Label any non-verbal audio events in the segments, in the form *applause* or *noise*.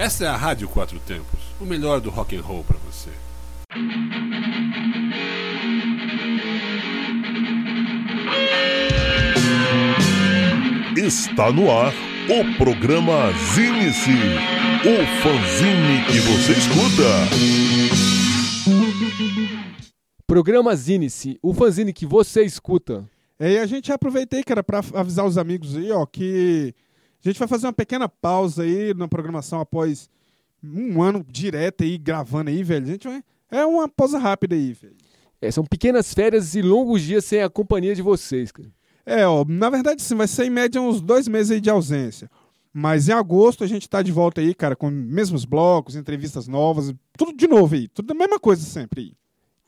Essa é a Rádio Quatro Tempos, o melhor do rock and roll para você. Está no ar o programa Zine-se, o fanzine que você escuta. Programa Zine-se, o fanzine que você escuta. É, e a gente aproveitei, cara, para avisar os amigos aí, ó, que a gente vai fazer uma pequena pausa aí na programação após um ano direto aí gravando aí, velho. A gente vai. É uma pausa rápida aí, velho. É, são pequenas férias e longos dias sem a companhia de vocês, cara. É, ó, na verdade sim, vai ser em média uns dois meses aí de ausência. Mas em agosto a gente tá de volta aí, cara, com mesmos blocos, entrevistas novas, tudo de novo aí, tudo a mesma coisa sempre aí.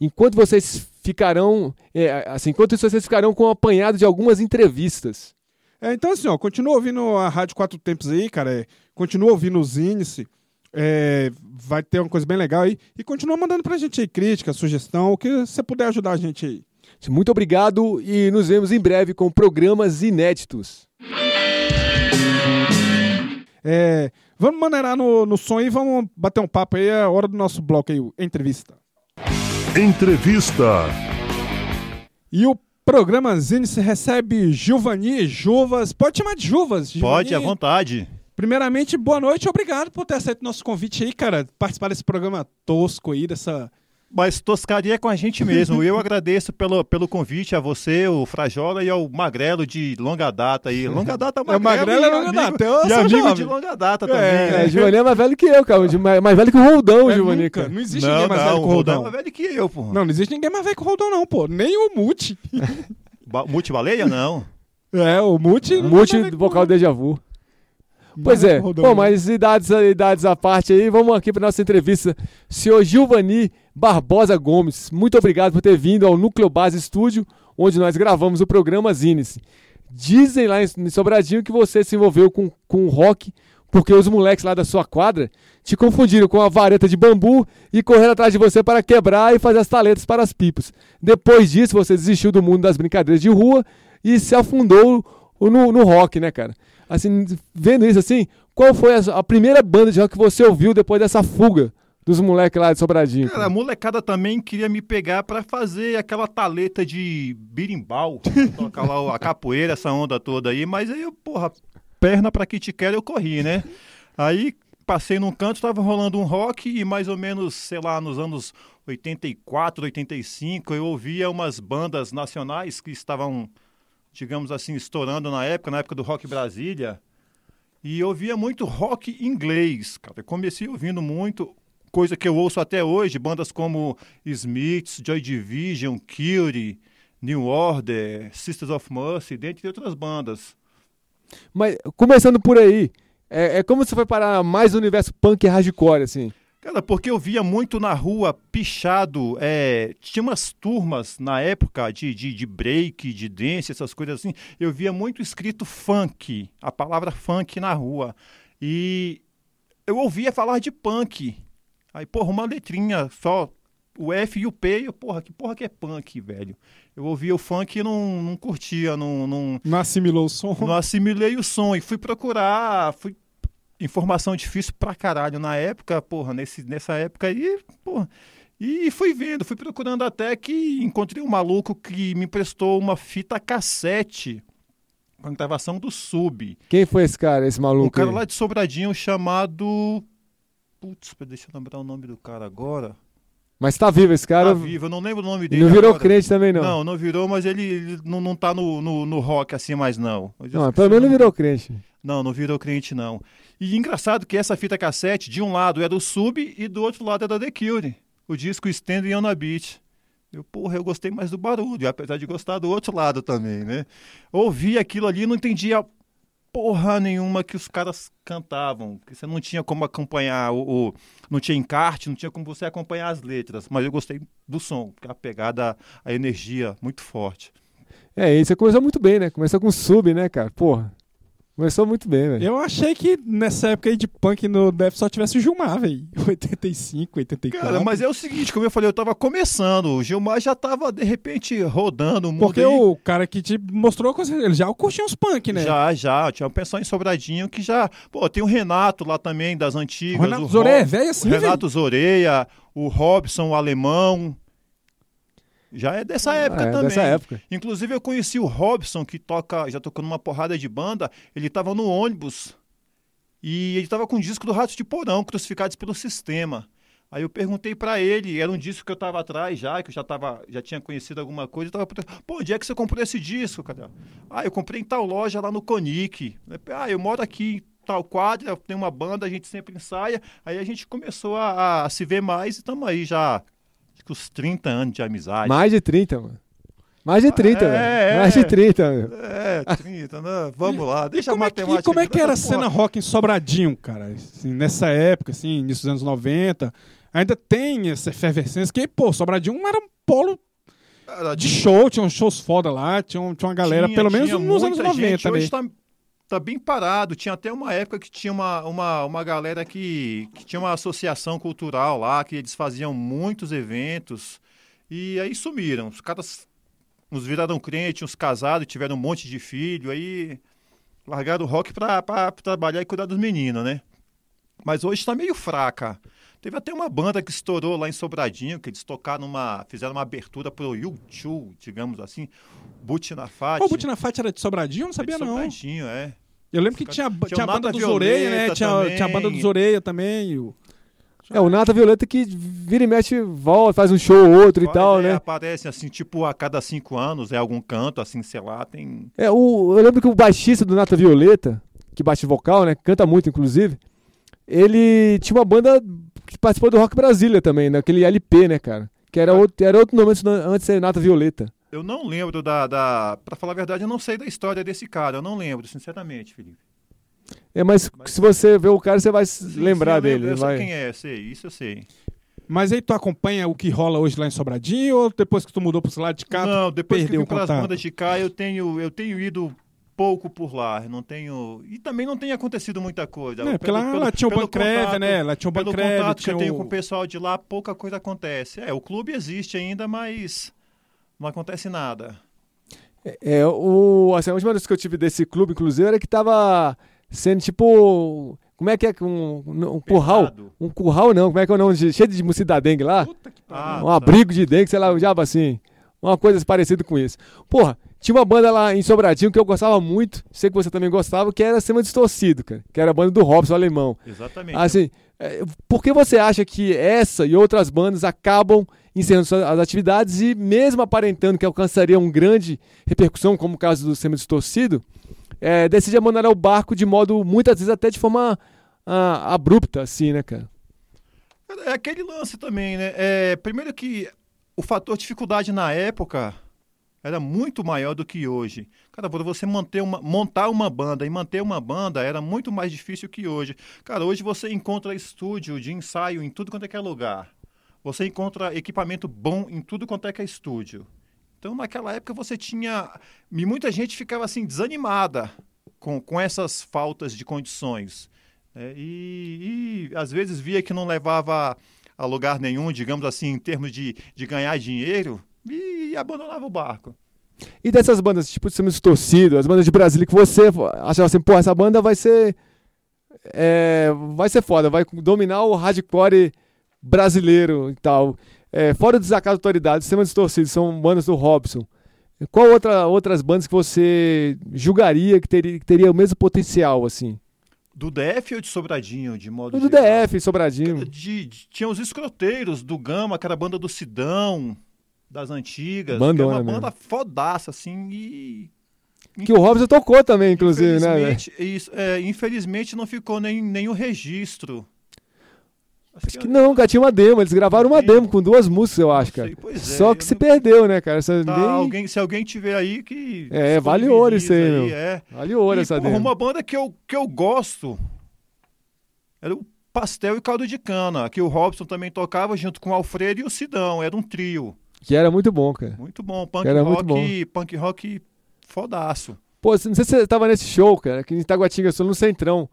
Enquanto vocês ficarão, é, assim, enquanto isso vocês ficarão com um apanhado de algumas entrevistas. É, então, assim, ó, continua ouvindo a Rádio Quatro Tempos aí, cara. É, continua ouvindo os índices. É, vai ter uma coisa bem legal aí. E continua mandando pra gente aí crítica, sugestão, o que você puder ajudar a gente aí. Muito obrigado e nos vemos em breve com programas inéditos. É, vamos maneirar no, no som e vamos bater um papo aí. É a hora do nosso bloco aí, entrevista. Entrevista. E o Programa Zine se recebe Gilvani Juvas. Pode chamar de Juvas? Gilvani. Pode, à vontade. Primeiramente, boa noite. Obrigado por ter aceito nosso convite aí, cara. Participar desse programa tosco aí, dessa mas toscaria é com a gente *laughs* mesmo. Eu agradeço pelo, pelo convite a você, o Frajola e ao Magrelo de longa data aí. Longa data, Magrelo. É, Magrelo é longa amigo, data. Eu e amigo jovem. de longa data também. É, é Giovanni é mais velho que eu, cara. Mais, mais velho que o Roldão, é, Giovanni. Não existe não, ninguém mais não, velho que o Roldão. é mais velho que eu, pô. Não, não existe ninguém mais velho que o Roldão, não, pô. Nem o Muti. *laughs* Muti Baleia, não. É, o Muti do vocal Deja Vu. Pois é. Bom, mas idades, idades à parte aí, vamos aqui para nossa entrevista. Senhor Gilvani Barbosa Gomes, muito obrigado por ter vindo ao Núcleo Base Estúdio, onde nós gravamos o programa Zines. Dizem lá em Sobradinho que você se envolveu com, com rock porque os moleques lá da sua quadra te confundiram com a vareta de bambu e correram atrás de você para quebrar e fazer as taletas para as pipas. Depois disso, você desistiu do mundo das brincadeiras de rua e se afundou no, no rock, né, cara? Assim, vendo isso assim, qual foi a, a primeira banda de rock que você ouviu depois dessa fuga dos moleques lá de Sobradinho. Cara, a molecada também queria me pegar para fazer aquela taleta de birimbau, *laughs* tocar lá a capoeira, essa onda toda aí, mas aí porra, perna para que te quer eu corri, né? Aí passei num canto, estava rolando um rock e mais ou menos, sei lá, nos anos 84, 85, eu ouvia umas bandas nacionais que estavam, digamos assim, estourando na época, na época do Rock Brasília. E eu ouvia muito rock inglês, cara. Eu comecei ouvindo muito coisa que eu ouço até hoje, bandas como Smiths, Joy Division, Curie, New Order, Sisters of Mercy, dentre outras bandas. Mas, começando por aí, é, é como você foi parar mais no universo punk e hardcore, assim? Cara, porque eu via muito na rua pichado, é, tinha umas turmas na época de, de, de, break, de dance, essas coisas assim, eu via muito escrito funk, a palavra funk na rua. E eu ouvia falar de punk. Aí, porra, uma letrinha só, o F e o P, eu, porra, que porra que é punk, velho? Eu ouvia o funk e não, não curtia, não, não... Não assimilou o som? Não assimilei o som e fui procurar, fui... Informação difícil pra caralho na época, porra, nesse, nessa época aí, porra... E fui vendo, fui procurando até que encontrei um maluco que me emprestou uma fita cassete com a gravação do Sub. Quem foi esse cara, esse maluco? Um cara aí? lá de Sobradinho chamado Putz, deixa eu lembrar o nome do cara agora. Mas tá vivo esse cara? Tá vivo, eu não lembro o nome dele. Não virou agora. crente também, não? Não, não virou, mas ele, ele não, não tá no, no, no, rock assim mais, não. Não, pelo menos não virou crente. Não, não virou crente, não. E engraçado que essa fita cassete, de um lado era o Sub e do outro lado era The Cure. O disco Standing on a Beach. Eu, porra, eu gostei mais do barulho, apesar de gostar do outro lado também, né? Ouvi aquilo ali, não entendia porra nenhuma que os caras cantavam, porque você não tinha como acompanhar o, o, não tinha encarte, não tinha como você acompanhar as letras, mas eu gostei do som, a pegada, a energia muito forte. É, e você começou muito bem, né? Começou com sub, né, cara? Porra. Começou muito bem, velho. Eu achei que nessa época aí de punk no Def só tivesse o Gilmar, velho. *laughs* 85, 84. Cara, mas é o seguinte, como eu falei, eu tava começando. O Gilmar já tava, de repente, rodando o mundo. Porque aí. o cara que te mostrou, ele já curtia uns punk, né? Já, já. Tinha um pessoal em Sobradinho que já. Pô, tem o Renato lá também, das antigas. O Renato o Zoreia, velho assim, o Renato velho. Zoreia, o Robson, o alemão. Já é dessa época é, também. dessa época. Inclusive, eu conheci o Robson, que toca, já tocou numa porrada de banda. Ele tava no ônibus e ele tava com um disco do Ratos de Porão, Crucificados pelo Sistema. Aí eu perguntei pra ele, era um disco que eu tava atrás já, que eu já, tava, já tinha conhecido alguma coisa. Eu tava, perguntando, Pô, onde é que você comprou esse disco, cara? Ah, eu comprei em tal loja lá no Conic. Ah, eu moro aqui em tal quadra, tem uma banda, a gente sempre ensaia. Aí a gente começou a, a se ver mais e estamos aí já, que uns 30 anos de amizade. Mais de 30, mano. Mais de 30, É, velho. é. Mais de 30, meu. É, 30, né? Vamos lá, E deixa como, a é que, matemática. e como é que era a cena rock em Sobradinho, cara? Assim, nessa época, assim, início dos anos 90. Ainda tem essa efervescência, que, pô, Sobradinho era um polo de show, tinha uns shows foda lá, tinha, tinha uma galera, tinha- pelo menos nos anos muita 90, gente. né? Hoje tá, tá bem parado. Tinha até uma época que tinha uma, uma, uma galera que, que tinha uma associação cultural lá, que eles faziam muitos eventos. E aí sumiram. Os caras, uns viraram crente, uns casados, tiveram um monte de filho. Aí largaram o rock pra trabalhar e cuidar dos meninos, né? Mas hoje tá meio fraca. Teve até uma banda que estourou lá em Sobradinho, que eles tocaram uma. fizeram uma abertura pro YouTube, digamos assim. Butinafat. Pô, o Butinafat era de Sobradinho? Eu não É de sabia, não. Sobradinho, é. Eu lembro que tinha, Tinha tinha a o banda dos Oreia, né? Tinha, tinha a banda dos Oreia também. o- É, o Nata Violeta que vira e mexe, volta, faz um show ou outro e tal, É, né? Aparece assim, tipo, a cada cinco anos, é algum canto, assim, sei lá, tem. É, o, eu lembro que o baixista do Nata Violeta, que bate vocal, né? Canta muito, inclusive. Ele tinha uma banda que participou do Rock Brasília também, naquele LP, né, cara? Que era outro, era outro nome antes, antes de ser Nata Violeta. Eu não lembro da, da. Pra falar a verdade, eu não sei da história desse cara. Eu não lembro, sinceramente, Felipe. É, mas, se você ver o cara, você vai se Sim, lembrar sim, eu lembro, dele. Eu vai. sei quem é, sei, isso eu sei. Mas aí tu acompanha o que rola hoje lá em Sobradinho ou depois que tu mudou pro lado de cá? não, depois que eu fui para as bandas de cá, eu tenho, eu tenho ido pouco por lá. Não tenho. E também não tem acontecido muita coisa. É, porque lá, lá tinha o Bancreve, né? Lá tinha o Pelo Bancreve, contato que eu tenho o... com o pessoal de lá, pouca coisa acontece. É, o clube existe ainda, mas não acontece nada. É, o, assim, a última vez que eu tive desse clube, inclusive, era que tava sendo tipo. Como é que é? Um, um curral? Pesado. Um curral não, como é que é o nome? Cheio de mosquito da dengue lá? Ah, um tá. abrigo de dengue, sei lá, um diabo assim. Uma coisa parecida com isso. Porra, tinha uma banda lá em Sobradinho que eu gostava muito, sei que você também gostava, que era Cima Distorcido, cara. Que era a banda do Robson, alemão. Exatamente. Assim, é, por que você acha que essa e outras bandas acabam encerrando as atividades e mesmo aparentando que alcançaria uma grande repercussão, como o caso do Semi Distorcido, é, decide abandonar o barco de modo, muitas vezes até de forma ah, abrupta, assim, né, cara? É aquele lance também, né? É, primeiro que o fator dificuldade na época era muito maior do que hoje. Cara, para você manter uma, montar uma banda e manter uma banda era muito mais difícil que hoje. Cara, hoje você encontra estúdio de ensaio em tudo quanto é é lugar. Você encontra equipamento bom em tudo quanto é que é estúdio. Então, naquela época, você tinha. E muita gente ficava assim, desanimada com, com essas faltas de condições. né? e, e, às vezes via que não levava a lugar nenhum, digamos assim, em termos de, de ganhar dinheiro, e, abandonava o barco. E dessas bandas, tipo Semi Distorcido, as bandas de Brasília, que você achava assim, pô, essa banda vai ser. é, vai ser foda, vai dominar o hardcore brasileiro e tal. É, fora o desacato da autoridade, Sistema Distorcido, são bandas do Robson. Qual outra, outras bandas que você julgaria que teria, que teria o mesmo potencial, assim? Do DF ou de Sobradinho, de modo Do geral? DF, Sobradinho. De, de- tinha os escroteiros do Gama, que era a banda do Sidão, das antigas. Bandona que era uma mesmo. banda fodaça, assim, e... Que o Robson tocou também, inclusive, né? isso, é, infelizmente não ficou nem, nenhum registro. Acho Acho que não, cara, tinha uma demo. Eles gravaram uma demo com duas músicas, eu acho, cara. sei, é, Só eu que se não- perdeu, né, cara? Essa, Tá, nem... alguém, se alguém tiver aí que. É, vale ouro isso aí, meu. É. Vale ouro essa porra, demo. uma banda que eu, que eu gosto era o Pastel e Caldo de Cana, que o Robson também tocava junto com o Alfredo e o Sidão. Era um trio. Que era muito bom, cara. Muito bom. Punk Era rock, bom. punk rock fodaço. Pô, não sei se você tava nesse show, cara, que em Itaguatinga, só no Centrão.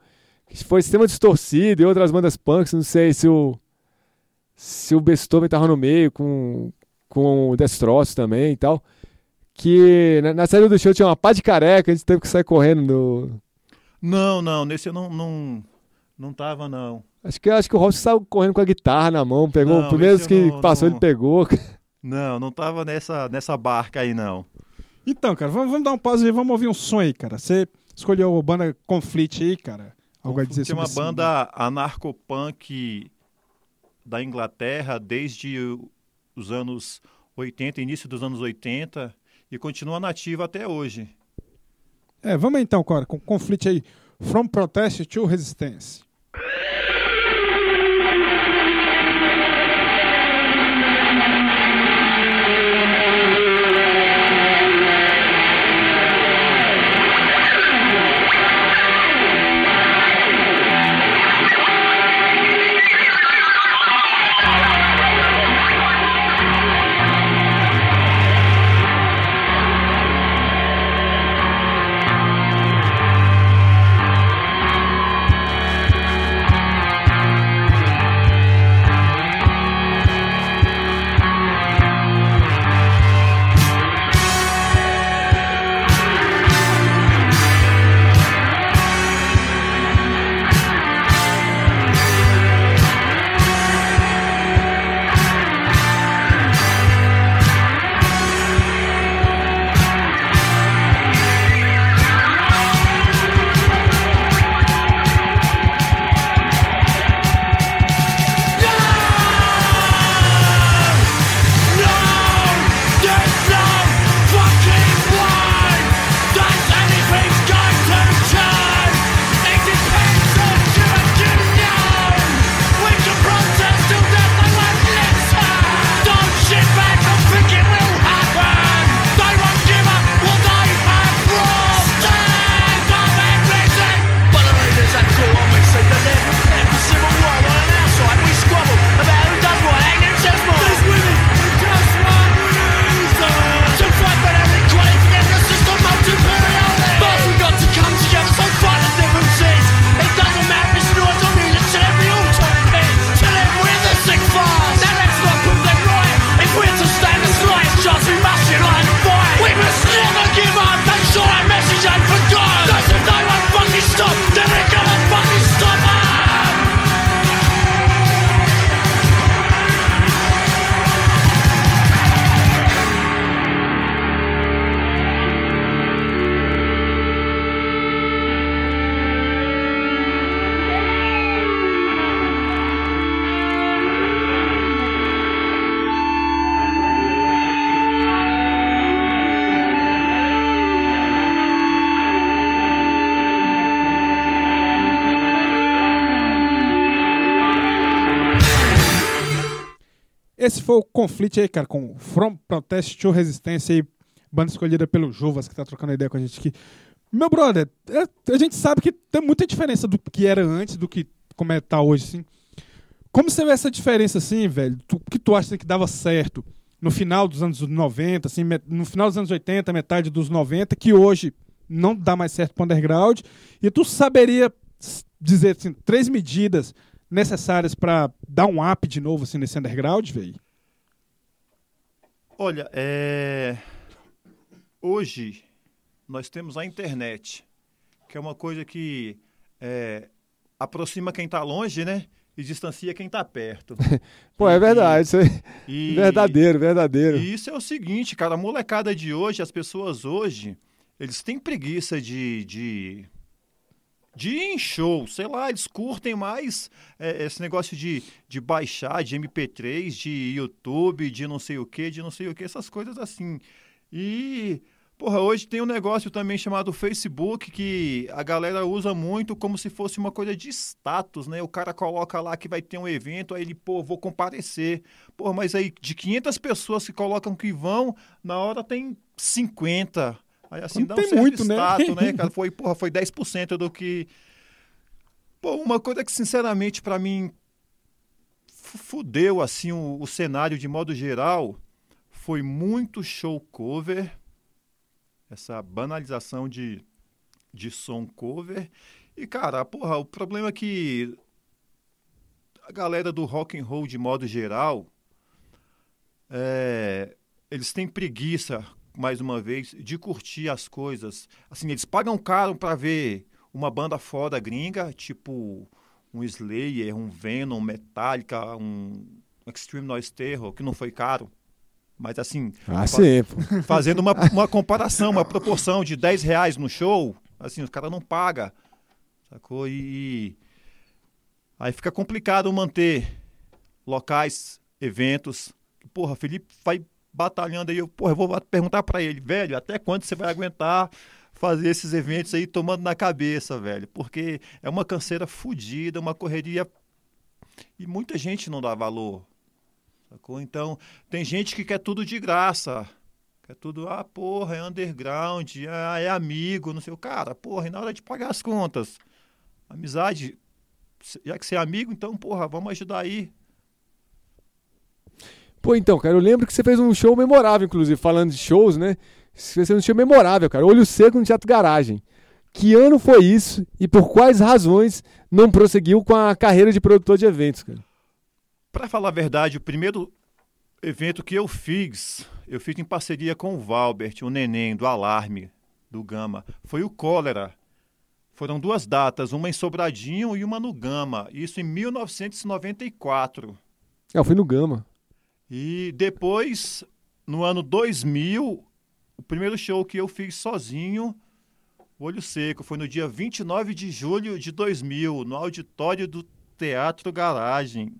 Que foi Sistema Distorcido e outras bandas punks, não sei se o. Se o Beethoven tava no meio com, com o Destroços também e tal. Que na, na saída do show tinha uma pá de careca, a gente teve que sair correndo no. Não, não, nesse eu não, não, não tava, não. Acho que, acho que o Robson saiu correndo com a guitarra na mão, pegou Não, o primeiro que não- passou, não- ele pegou. Não, não tava nessa, nessa barca aí, não. Então, cara, vamos, vamos dar um pause e vamos ouvir um som aí, cara. Você escolheu a banda Conflict aí, cara. Algo a dizer sobre uma banda anarcopunk da Inglaterra desde o- os anos 80, início dos anos 80, e continua nativa até hoje. É, vamos então, cara, com Conflict aí. From Protest to Resistance. Foi o conflito aí, cara, com From Protest to Resistência aí, banda escolhida pelo Jovas, que tá trocando ideia com a gente aqui. Meu brother, é- a gente sabe que tem muita diferença do que era antes, do que como é tá hoje, assim. Como você vê essa diferença, assim, velho? O que tu acha que dava certo no final dos anos 90, assim, no final dos anos 80, metade dos 90, que hoje não dá mais certo pro underground, e tu saberia dizer, assim, três medidas necessárias pra dar um up de novo, assim, nesse underground, velho? Olha, é... hoje nós temos a internet, que é uma coisa que é, aproxima quem está longe, né? E distancia quem está perto. *laughs* Pô, é E- verdade, isso aí. E, *laughs* Verdadeiro, verdadeiro. E isso é o seguinte, cara, a molecada de hoje, as pessoas hoje, eles têm preguiça de, de, de em show, sei lá, eles curtem mais é, esse negócio de, de baixar, de MP3, de YouTube, de não sei o que, de não sei o que, essas coisas assim. E, porra, hoje tem um negócio também chamado Facebook que a galera usa muito como se fosse uma coisa de status, né? O cara coloca lá que vai ter um evento, aí ele, pô, vou comparecer. Pô, mas aí de 500 pessoas que colocam que vão, na hora tem 50. Aí assim dá um tem certo muito, né? status, né, cara? *laughs* Foi, porra, foi 10% do que... Pô, uma coisa que, sinceramente, pra mim, fu- fudeu, assim, o, o cenário de modo geral, foi muito show cover essa banalização de, de som cover. E, cara, porra, o problema é que a galera do rock and roll, de modo geral, é, eles têm preguiça, mais uma vez, de curtir as coisas. Assim, eles pagam caro para ver uma banda foda gringa, tipo um Slayer, um Venom, Metallica, um Extreme Noise Terror, que não foi caro. Mas assim, Ah, fa- sim. *laughs* fazendo uma, uma comparação, uma proporção de 10 reais no show, assim, os caras não pagam. Sacou? E, aí fica complicado manter locais, eventos. Porra, Felipe vai batalhando aí. Eu, porra, eu vou perguntar pra ele, velho, até quando você vai aguentar fazer esses eventos aí tomando na cabeça, velho? Porque é uma canseira fodida, uma correria. E muita gente não dá valor. Sacou? Então, tem gente que quer tudo de graça. É tudo, ah, porra, é underground, ah, é amigo, não sei o cara, porra, e na hora de pagar as contas, amizade, já que você é amigo, então, porra, vamos ajudar aí. Pô, então, cara, eu lembro que você fez um show memorável, inclusive, falando de shows, né? Você fez um show memorável, cara. Olho Seco no Teatro Garagem. Que ano foi isso e por quais razões não prosseguiu com a carreira de produtor de eventos, cara? Pra falar a verdade, o primeiro evento que eu fiz, eu fiz em parceria com o Valbert, o neném do Alarme, do Gama, foi o Cólera. Foram duas datas, uma em Sobradinho e uma no Gama, isso em 1994. É, eu fui no Gama. E depois, no ano 2000, o primeiro show que eu fiz sozinho, Olho Seco, foi no dia 29 de julho de 2000, no auditório do Teatro Garagem.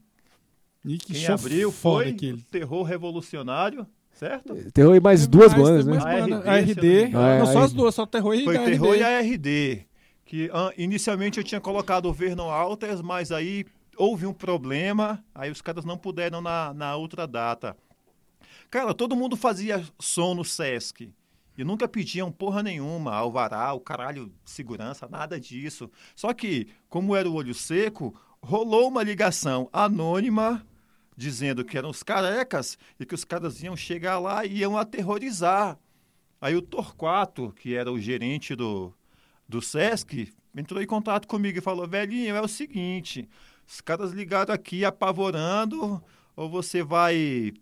E que Quem show abriu foi aquele. o Terror Revolucionário, certo? Terror e mais duas Mais- bandas, né? A banda- RD, A se eu RD. não só É, as duas, só Terror e Foi a Terror RD. e a RD. Que ah, inicialmente eu tinha colocado o Vernon Alters, mas aí houve um problema, aí os caras não puderam na, na outra data. Cara, todo mundo fazia som no Sesc. E nunca pediam porra nenhuma, alvará, o caralho, segurança, nada disso. Só que, como era o olho seco, rolou uma ligação anônima dizendo que eram os carecas e que os caras iam chegar lá e iam aterrorizar. Aí o Torquato, que era o gerente do, do Sesc, entrou em contato comigo e falou: velhinho, é o seguinte, os caras ligaram aqui apavorando, ou você vai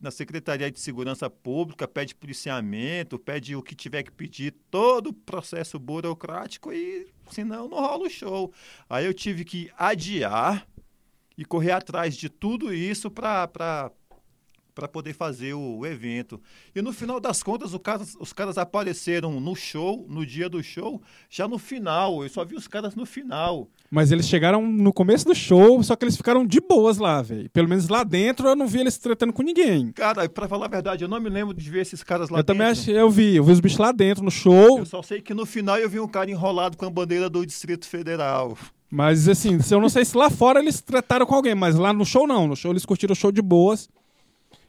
na Secretaria de Segurança Pública, pede policiamento, pede o que tiver que pedir, todo o processo burocrático e senão não rola o show. Aí eu tive que adiar e correr atrás de tudo isso para para poder fazer o, o evento. E no final das contas, o caras- os caras apareceram no show, no dia do show, já no final. Eu só vi os caras no final. Mas eles chegaram no começo do show, só que eles ficaram de boas lá, velho. Pelo menos lá dentro eu não vi eles tratando com ninguém. Cara, pra falar a verdade, eu não me lembro de ver esses caras lá eu também dentro. achei, eu vi, eu vi os bichos lá dentro no show. Eu só sei que no final eu vi um cara enrolado com a bandeira do Distrito Federal. Mas assim, se eu não sei se lá fora eles trataram com alguém, mas lá no show não. No show eles curtiram o show de boas.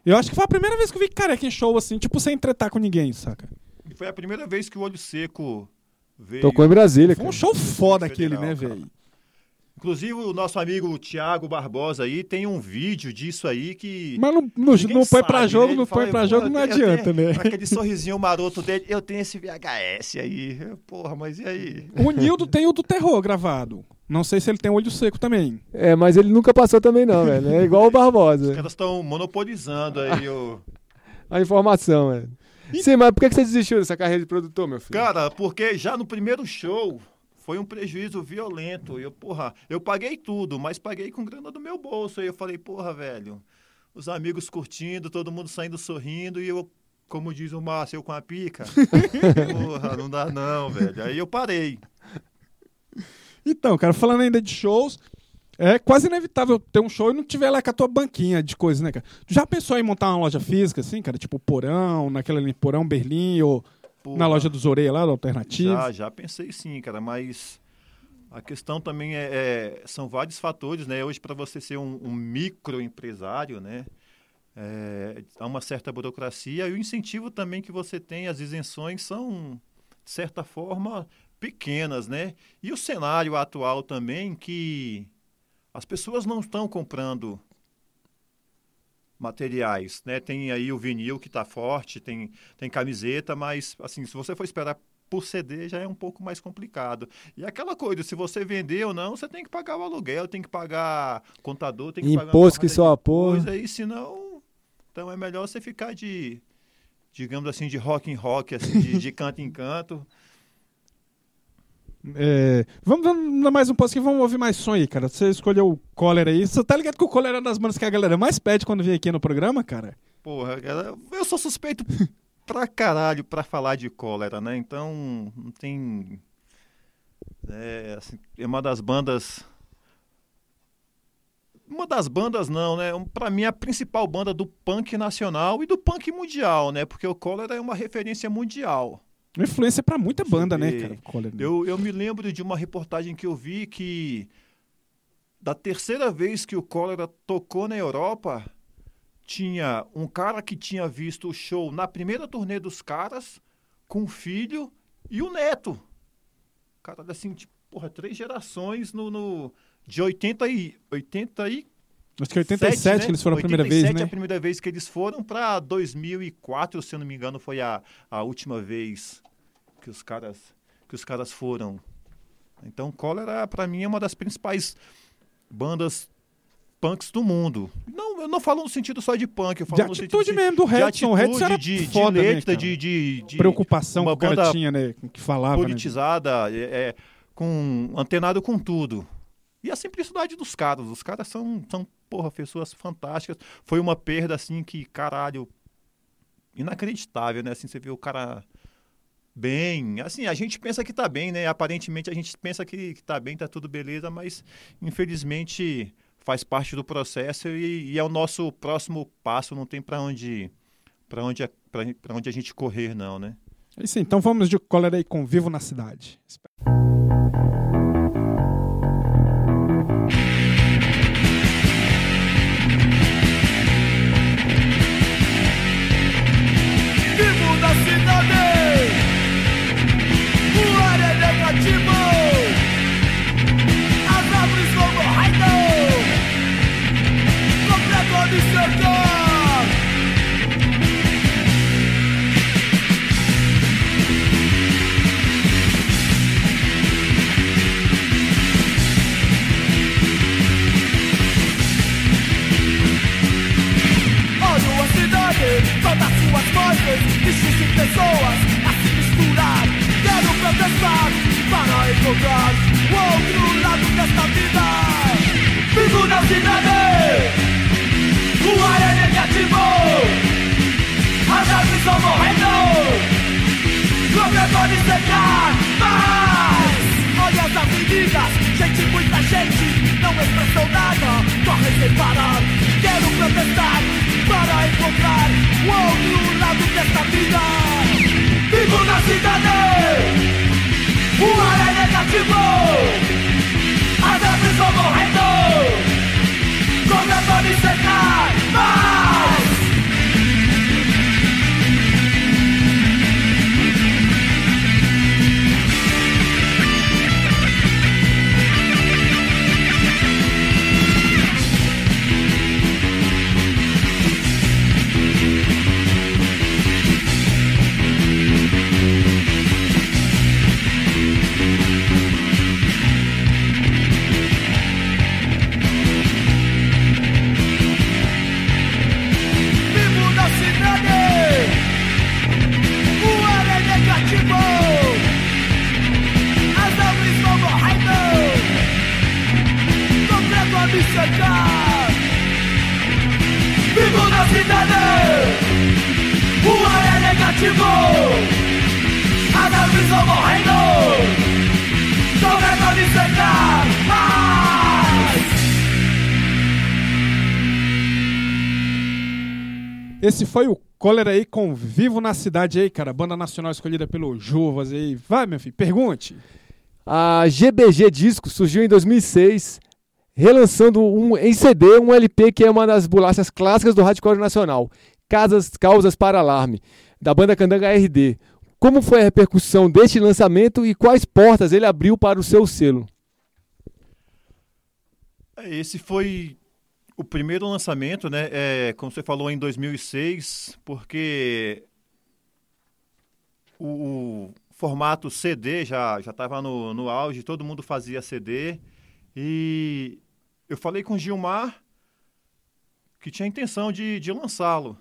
Eu acho que foi a primeira vez que eu vi careca em show, assim, tipo, sem tretar com ninguém, saca? E foi a primeira vez que o Olho Seco veio. Tocou em Brasília, Foi um show foda Federal, aquele, né, velho? Inclusive, o nosso amigo Tiago Barbosa aí tem um vídeo disso aí que. Mas não, não, não põe pra jogo, né? Ele não põe pra "Porra, jogo, não adianta, né? *laughs* Aquele sorrisinho maroto dele, eu tenho esse VHS aí. Porra, mas e aí? O Nildo tem o do terror gravado. Não sei se ele tem olho seco também. É, mas ele nunca passou também não, velho. É igual o Os Barbosa. caras estão monopolizando aí o. *laughs* A informação, velho. Sim, mas por que que você desistiu dessa carreira de produtor, meu filho? Cara, porque já no primeiro show foi um prejuízo violento. Eu, porra, eu paguei tudo, mas paguei com grana do meu bolso. Aí eu falei, porra, velho, os amigos curtindo, todo mundo saindo sorrindo e eu, como diz o Márcio, eu com a pica. *laughs* porra, não dá não, velho. Aí eu parei. Então, cara, falando ainda de shows, é quase inevitável ter um show e não tiver lá com a tua banquinha de coisas, né, cara? Tu já pensou em montar uma loja física, assim, cara? Tipo Porão, naquela ali, Porão Berlim, ou Porra, na loja dos Oreia lá, do Alternativo? Já, já pensei sim, cara, mas a questão também é, é- são vários fatores, né? Hoje para você ser um, um microempresário, né? é, há uma certa burocracia e o incentivo também que você tem, as isenções são de certa forma pequenas, né? E o cenário atual também que as pessoas não estão comprando materiais, né? Tem aí o vinil que está forte, tem, tem camiseta, mas assim, se você for esperar por CD já é um pouco mais complicado. E aquela coisa, se você vender ou não, você tem que pagar o aluguel, tem que pagar contador, tem que Imposto pagar uma que só a porra. coisa aí, senão então é melhor você ficar de digamos assim de rock em rock, assim, de, de canto em canto. É, vamos, vamos dar mais um pouquinho, vamos ouvir mais som aí, cara. Você escolheu o Cólera aí. Você tá ligado que o Cólera é das bandas que a galera mais pede quando vem aqui no programa, cara? Porra, cara, eu sou suspeito *laughs* pra caralho pra falar de cólera, né? Então, não tem. É, assim, é uma das bandas. Uma das bandas, não, né? Pra mim, a principal banda do punk nacional e do punk mundial, né? Porque o cólera é uma referência mundial. Uma influência pra muita banda, né, cara? Cólera. Eu, eu me lembro de uma reportagem que eu vi que da terceira vez que o cólera tocou na Europa, tinha um cara que tinha visto o show na primeira turnê dos caras, com o filho e o neto. Cara, assim, tipo, porra, três gerações no, no de 80 e 80 e Acho que 87 né? que eles foram a primeira 87 vez, é né? a primeira vez que eles foram para 2004, se eu não me engano, foi a, a última vez que os caras que os caras foram. Então, Cólera para mim é uma das principais bandas punks do mundo. Não, eu não falo no sentido só de punk, eu falo De no sentido atitude mesmo do de Redson. O Redson era de, de foda, né, letra, cara? de, de, de Preocupação que o cara tinha, né? Que falava, né? politizada, é, é, com antenado com tudo. E a simplicidade dos caras, os caras são, são porra, pessoas fantásticas. Foi uma perda assim que, caralho, inacreditável, né? Assim, você vê o cara bem, assim, a gente pensa que tá bem, né? Aparentemente a gente pensa que, que tá bem, tá tudo beleza, mas infelizmente faz parte do processo e, e é o nosso próximo passo, não tem para onde para onde para onde a gente correr não, né? É isso então vamos de Cólera aí com Vivo na Cidade. Vivo pessoas a se misturar. Quero protestar para encontrar o outro lado desta vida. Vivo na cidade, o ar é negativo, as árvores vão morrendo. Qualquer pode secar, mas olha as avenidas, gente, muita gente, não expressou nada, corre sem parar. Quero protestar para encontrar o outro lado desta vida. Ar é negativo, as árvores vão morrendo. Qualquer cidade, o ar é negativo, as árvores vão morrendo, a. Esse foi o Cólera aí com Vivo na Cidade aí, cara. Banda nacional escolhida pelo Juvas aí. Vai, meu filho, pergunte. A GBG Disco surgiu em 2006, relançando um, em CD um LP que é uma das bolachas clássicas do hardcore nacional, Casas, Causas para Alarme, da banda Candanga RD. Como foi a repercussão deste lançamento e quais portas ele abriu para o seu selo? Esse foi o primeiro lançamento, né, é, como você falou, em 2006, porque o, o formato CD já já estava no, no auge, todo mundo fazia CD e eu falei com o Gilmar que tinha intenção de, de lançá-lo.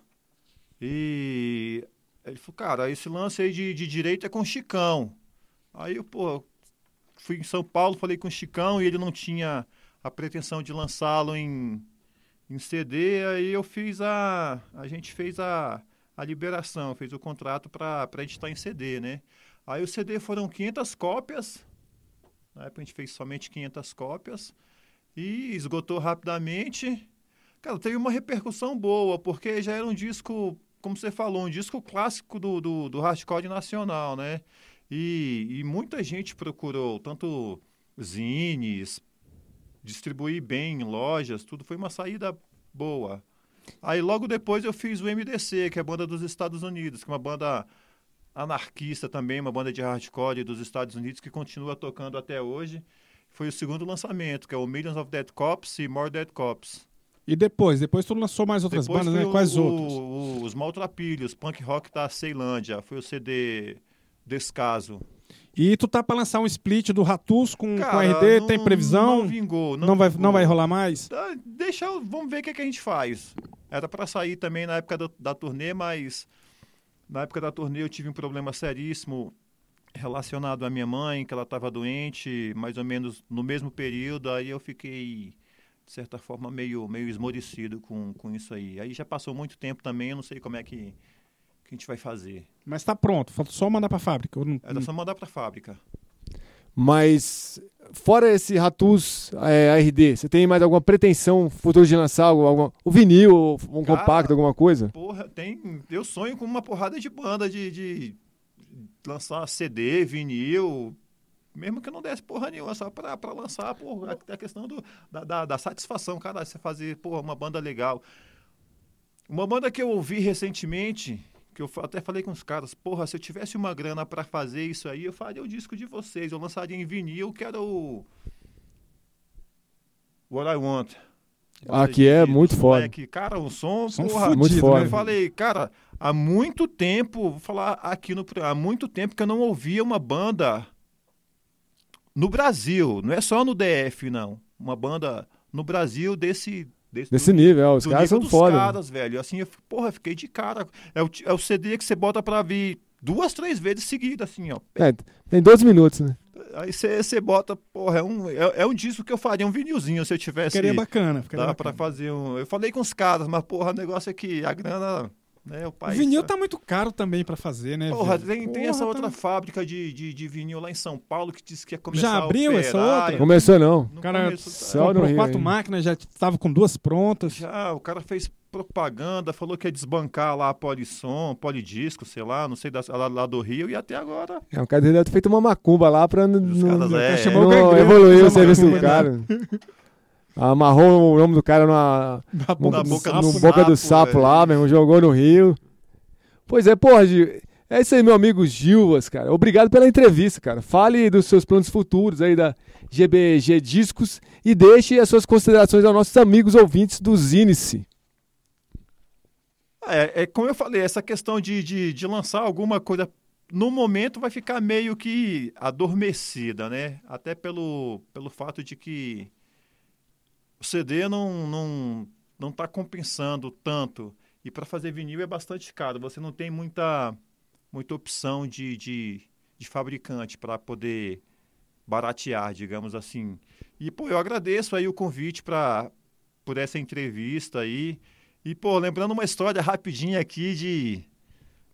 E ele falou, cara, esse lance aí de, de direito é com o Chicão. Aí eu, pô, fui em São Paulo, falei com o Chicão e ele não tinha a pretensão de lançá-lo em, em CD, aí eu fiz a. A gente fez a, a liberação, fez o contrato para editar em CD, né? Aí o CD foram 500 cópias, na época a gente fez somente 500 cópias, e esgotou rapidamente. Cara, teve uma repercussão boa, porque já era um disco, como você falou, um disco clássico do, do, do hardcore nacional, né? E, e muita gente procurou, tanto zines, distribuir bem em lojas, tudo foi uma saída boa. Aí logo depois eu fiz o MDC, que é a banda dos Estados Unidos, que é uma banda anarquista também, uma banda de hardcore dos Estados Unidos que continua tocando até hoje. Foi o segundo lançamento, que é o Millions of Dead Cops e More Dead Cops. E depois? Depois tu lançou mais outras Depois bandas, né? o- Quais o- outros? o- os Maltrapilhos, Punk Rock da Ceilândia, foi o CD Descaso. E tu tá pra lançar um split do Ratus com, com Cara, RD, não- tem previsão? Não vingou. Não, Não vai, vingou. não vai rolar mais? Tá, Deixa, vamos ver o que, que a gente faz. Era para sair também na época do- da turnê, mas na época da turnê eu tive um problema seríssimo relacionado à minha mãe, que ela estava doente, mais ou menos no mesmo período, aí eu fiquei, de certa forma, meio, meio esmorecido com, com isso aí. Aí já passou muito tempo também, eu não sei como é que, que a gente vai fazer. Mas tá pronto, falta só mandar pra fábrica. ou não- Era só mandar para fábrica. Mas, fora esse Ratus é, ARD, você tem mais alguma pretensão futuro de lançar algo, alguma, o vinil, ou um Cara, compacto, alguma coisa? Porra, tem. Eu sonho com uma porrada de banda de, de lançar CD, vinil. Mesmo que não desse porra nenhuma, só pra, pra lançar, porra, a, a questão do, da, da, da satisfação, cara, você fazer, porra, uma banda legal. Uma banda que eu ouvi recentemente, que eu até falei com os caras, porra, se eu tivesse uma grana pra fazer isso aí, eu faria o disco de vocês, eu lançaria em vinil, que era o. What I Want. Ah, que é muito foda. moleque. Cara, um som, Som porra, fudido, muito foda. eu falei, cara, há muito tempo, vou falar aqui no há muito tempo que eu não ouvia uma banda no Brasil, não é só no DF, não. Uma banda no Brasil desse desse, Desse nível, é, os do caras nível são foda. né? caras, velho. Assim, eu, porra, fiquei de cara. É o, é o CD que você bota pra vir duas, três vezes seguidas, assim, ó. É, tem 12 minutos, né? Aí você você bota, porra, é um, é, é um disco que eu faria, um vinilzinho, se eu tivesse. Ficaria bacana. Ficaria Dá bacana. pra fazer um. Eu falei com os caras, mas, porra, o negócio é que a grana. Né, o O país. vinil tá muito caro também pra fazer, né? Porra, tem, tem Porra, essa tá- outra fábrica de, de, de vinil lá em São Paulo que disse que ia começar Já a abriu essa outra? Começou não. O cara Só no comprou quatro máquinas, já tava com duas prontas. Já, o cara fez propaganda, falou que ia desbancar lá a Polissom, Polidisco, sei lá, não sei, da, lá, lá do Rio, e até agora. É, o cara deve ter feito uma macumba lá pra não, não, caras, é, o não evoluir o serviço do macumba, cara. Amarrou o nome do cara numa, Na no, Na no- boca no do boca do sapo, sapo velho. lá, meu irmão, jogou no rio. Pois é, porra, Gil, é isso aí, meu amigo Gilvas, cara. Obrigado pela entrevista, cara. Fale dos seus planos futuros aí da GBG Discos e deixe as suas considerações aos nossos amigos ouvintes do Zinice. É, é como eu falei, essa questão de, de, de lançar alguma coisa no momento vai ficar meio que adormecida, né? Até pelo, pelo fato de que o CD não, não, não tá compensando tanto. E para fazer vinil é bastante caro. Você não tem muita, muita opção de, de, de fabricante para poder baratear, digamos assim. E, pô, eu agradeço aí o convite para por essa entrevista aí. E, pô, lembrando uma história rapidinha aqui de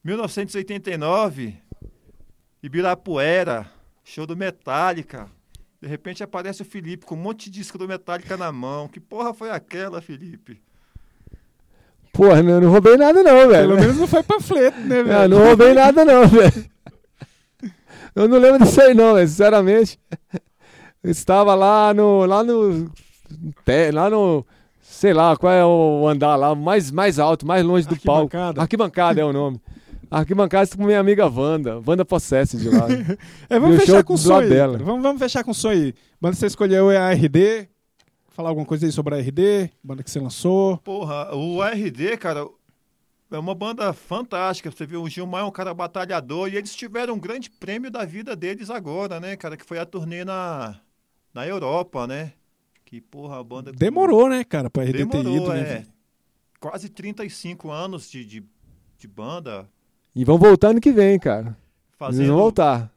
1989, Ibirapuera, show do Metallica. De repente aparece o Felipe com um monte de disco do Metallica na mão. Que porra foi aquela, Felipe? Porra, eu não roubei nada não, velho. Pelo menos não foi panfleto, né, Ah, velho? não roubei nada não, velho. Eu não lembro disso aí não, velho, sinceramente. Eu estava lá no. lá no. lá no. Sei lá, qual é o andar lá, mais, mais alto, mais longe do palco. Arquibancada. É o nome. Arquibancada com minha amiga Wanda, Wanda Possesse de lá. *laughs* É, vamos fechar com o aí. dela. Vamos, vamos fechar com o som aí. Banda que você escolheu é a RD. Falar alguma coisa aí sobre a RD, banda que você lançou. Porra, o RD, cara, é uma banda fantástica. Você viu, o Gilmar é um cara batalhador e eles tiveram um grande prêmio da vida deles agora, né, cara? Que foi a turnê na, na Europa, né? Que, porra, a banda. Demorou, né, cara, pra RD ter Demorou, ido, né? é. velho? Quase 35 anos de, de, de banda. E vão voltar ano que vem, cara. Eles Fazendo, vão voltar.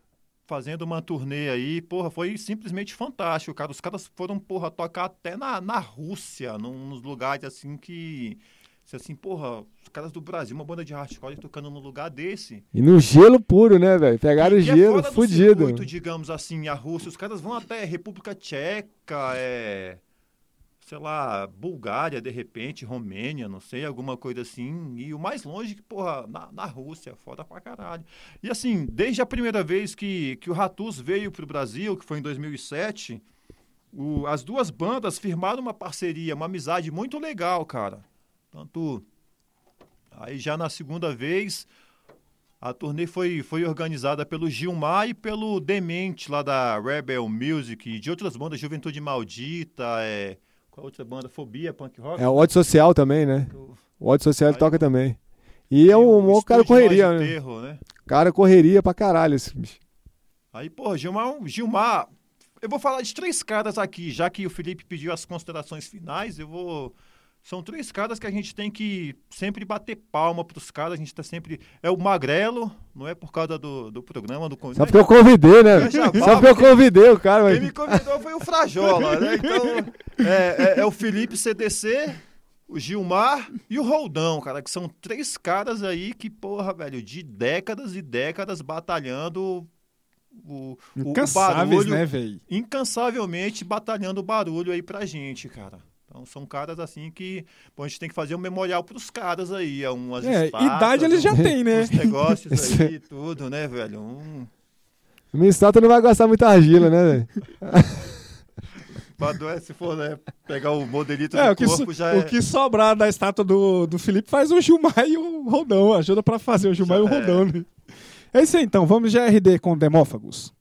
fazendo uma turnê aí, porra, foi simplesmente fantástico, cara. Os caras foram, porra, tocar até na, na Rússia, num, nos lugares assim que. Se Assim, porra, os caras do Brasil, uma banda de hardcore tocando num lugar desse. E no gelo puro, né, velho? Pegaram o é gelo, do fudido. circuito, digamos assim, a Rússia. Os caras vão até República Tcheca, é, sei lá, Bulgária, de repente, Romênia, não sei, alguma coisa assim. E o mais longe, que, porra, na, na Rússia, foda pra caralho. E assim, desde a primeira vez que, que o Ratus veio pro Brasil, que foi em 2007, o- as duas bandas firmaram uma parceria, uma amizade muito legal, cara. Tanto. Aí já na segunda vez, a turnê foi, foi organizada pelo Gilmar e pelo Demente, lá da Rebel Music, e de outras bandas, Juventude Maldita, é, qual outra banda? Fobia, Punk Rock. É o ódio social também, né? O ódio social Aí- toca também. E é um, um cara correria, né? Terror, né? Cara correria pra caralho esse bicho. Aí, pô, Gilmar, Gilmar, eu vou falar de três caras aqui, já que o Felipe pediu as considerações finais, eu vou. São três caras que a gente tem que sempre bater palma pros caras, a gente tá sempre. É o Magrelo, não é por causa do, do programa, do Só porque eu convidei, né? É jabá, Só porque eu convidei o cara, Quem mas... me convidou foi o Frajola, né? Então, é, é- é o Felipe CDC, o Gilmar e o Roldão, cara, que são três caras aí que, porra, velho, de décadas e décadas batalhando o, o- o barulho, né, velho? incansavelmente batalhando o barulho aí pra gente, cara. Então são caras assim que a gente tem que fazer um memorial pros caras aí, é umas É, estátuas, idade eles já um- têm, né? uns negócios *laughs* aí e tudo, né, velho? Um, Minha estátua não vai gastar muita argila, né, velho? *laughs* Doer, se for né, pegar o modelito É, do o corpo, so- já é. o que sobrar da estátua do, do Felipe faz o Gilmar e o Roldão. Ajuda pra fazer o Gilmar Já e o Roldão, né? É isso aí, então. Vamos de RD com. Demófagos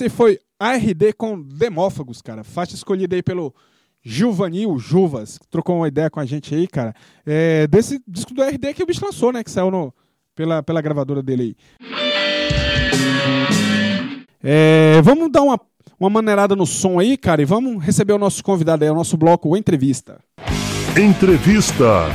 Esse foi ARD com Demófagos, cara. Faixa escolhida aí pelo Gilvanil Juvas, que trocou uma ideia com a gente aí, cara. É, desse disco do ARD que o bicho lançou, né? Que saiu no, pela, pela gravadora dele aí. É, vamos dar uma, uma maneirada no som aí, cara, e vamos receber o nosso convidado aí, o nosso bloco Entrevista. Entrevista.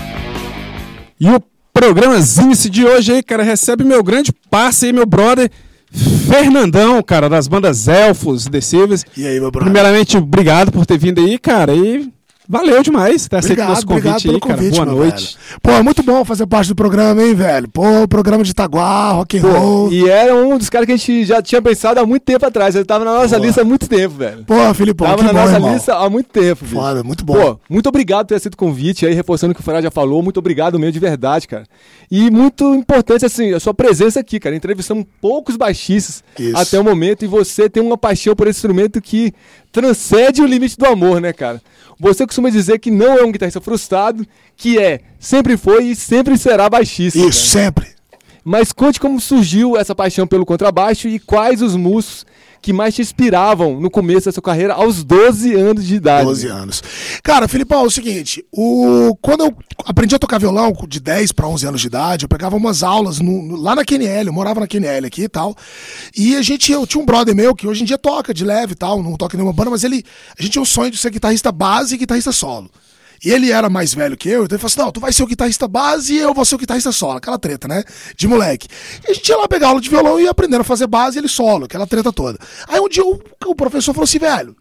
E o programazinho de hoje aí, cara, recebe meu grande parceiro aí, meu brother, Fernandão, cara, das bandas Elfos, Decíveis. E aí, meu brother? Primeiramente, obrigado por ter vindo aí, cara, e valeu demais ter aceito o Obrigado, nosso obrigado convite pelo aí, cara. convite, Boa meu noite. velho. Pô, é muito bom fazer parte do programa, hein, velho? Pô, programa de Itaguá, rock and Pô, roll. e era um dos caras que a gente já tinha pensado há muito tempo atrás. Ele tava na nossa Boa. lista há muito tempo, velho. Pô, Filipão, Tava que na bom, nossa irmão. lista há muito tempo, bicho. Foda, muito bom. Pô, muito obrigado por ter aceito o convite aí, reforçando o que o Ferraz já falou. Muito obrigado mesmo, de verdade, cara. E muito importante, assim, a sua presença aqui, cara. Entrevistamos poucos baixistas Isso. até o momento e você tem uma paixão por esse instrumento que transcende o limite do amor, né, cara? Você costuma dizer que não é um guitarrista frustrado, que é, sempre foi e sempre será baixista. Isso, cara. sempre. Mas conte como surgiu essa paixão pelo contrabaixo e quais os músicos que mais te inspiravam no começo da sua carreira aos 12 anos de idade. 12 anos. Cara, Filipão, é o seguinte, o... quando eu aprendi a tocar violão de 10 para 11 anos de idade, eu pegava umas aulas no- lá na QNL, eu morava na QNL aqui e tal, e a gente, eu tinha um brother meu que hoje em dia toca de leve e tal, não toca nenhuma banda, mas ele, a gente tinha o sonho de ser guitarrista base e guitarrista solo. E ele era mais velho que eu, então ele falou assim: não, tu vai ser o guitarrista base e eu vou ser o guitarrista solo, aquela treta, né? De moleque. E a gente ia lá pegar aula de violão e ia a fazer base e ele solo, aquela treta toda. Aí um dia o, o professor falou assim, velho,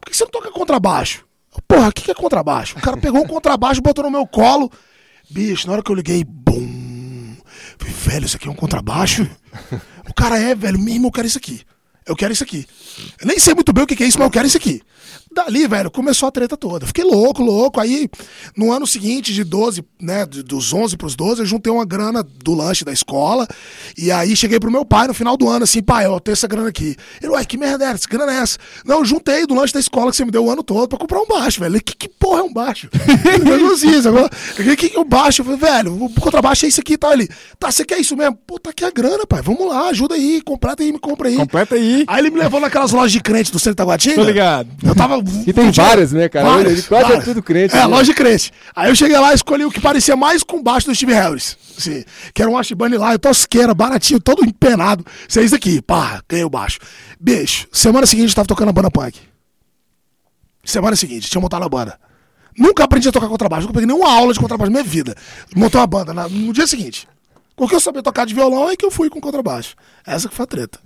por que você não toca contrabaixo? Porra, o que que é contrabaixo? O cara pegou um contrabaixo, botou no meu colo. Bicho, na hora que eu liguei, bum. Falei, velho, isso aqui é um contrabaixo? O cara é, velho, mesmo, eu quero isso aqui. Eu quero isso aqui. Eu nem sei muito bem o que que é isso, mas eu quero isso aqui. Dali, velho, começou a treta toda. Fiquei louco, louco. Aí, no ano seguinte, de 12, né, dos 11 pros 12, eu juntei uma grana do lanche da escola. E aí cheguei pro meu pai no final do ano, assim, pai, eu tenho essa grana aqui. Ele, ué, que merda é essa? Que grana é essa? Não, eu juntei do lanche da escola que você me deu o ano todo pra comprar um baixo, velho. Que, que porra é um baixo? Ele falou assim, sacou? O que que é um baixo? Eu falei, velho, o contrabaixo é isso aqui e tal. Ele, tá, você quer isso mesmo? Pô, tá aqui a grana, pai. Vamos lá, ajuda aí, completa aí, me compra aí. Completa aí. Aí ele me levou naquelas lojas de crente do centro da Guatinga. Tô ligado. Eu tava. E tem várias, né, cara? Várias, Ele quase é várias. tudo crente, É, né? loja de crente. Aí eu cheguei lá e escolhi o que parecia mais com baixo do Steve Harris. Assim, que era um Ashbane lá, tosqueira, baratinho, todo empenado. Isso é isso aqui, pá, ganhei o baixo. Beijo. Semana seguinte eu tava tocando a banda punk. Semana seguinte, tinha montado a banda. Nunca aprendi a tocar contrabaixo, nunca peguei nenhuma aula de contrabaixo na minha vida. Montou uma banda na- no dia seguinte. Porque eu sabia tocar de violão é que eu fui com contrabaixo. Essa que foi a treta.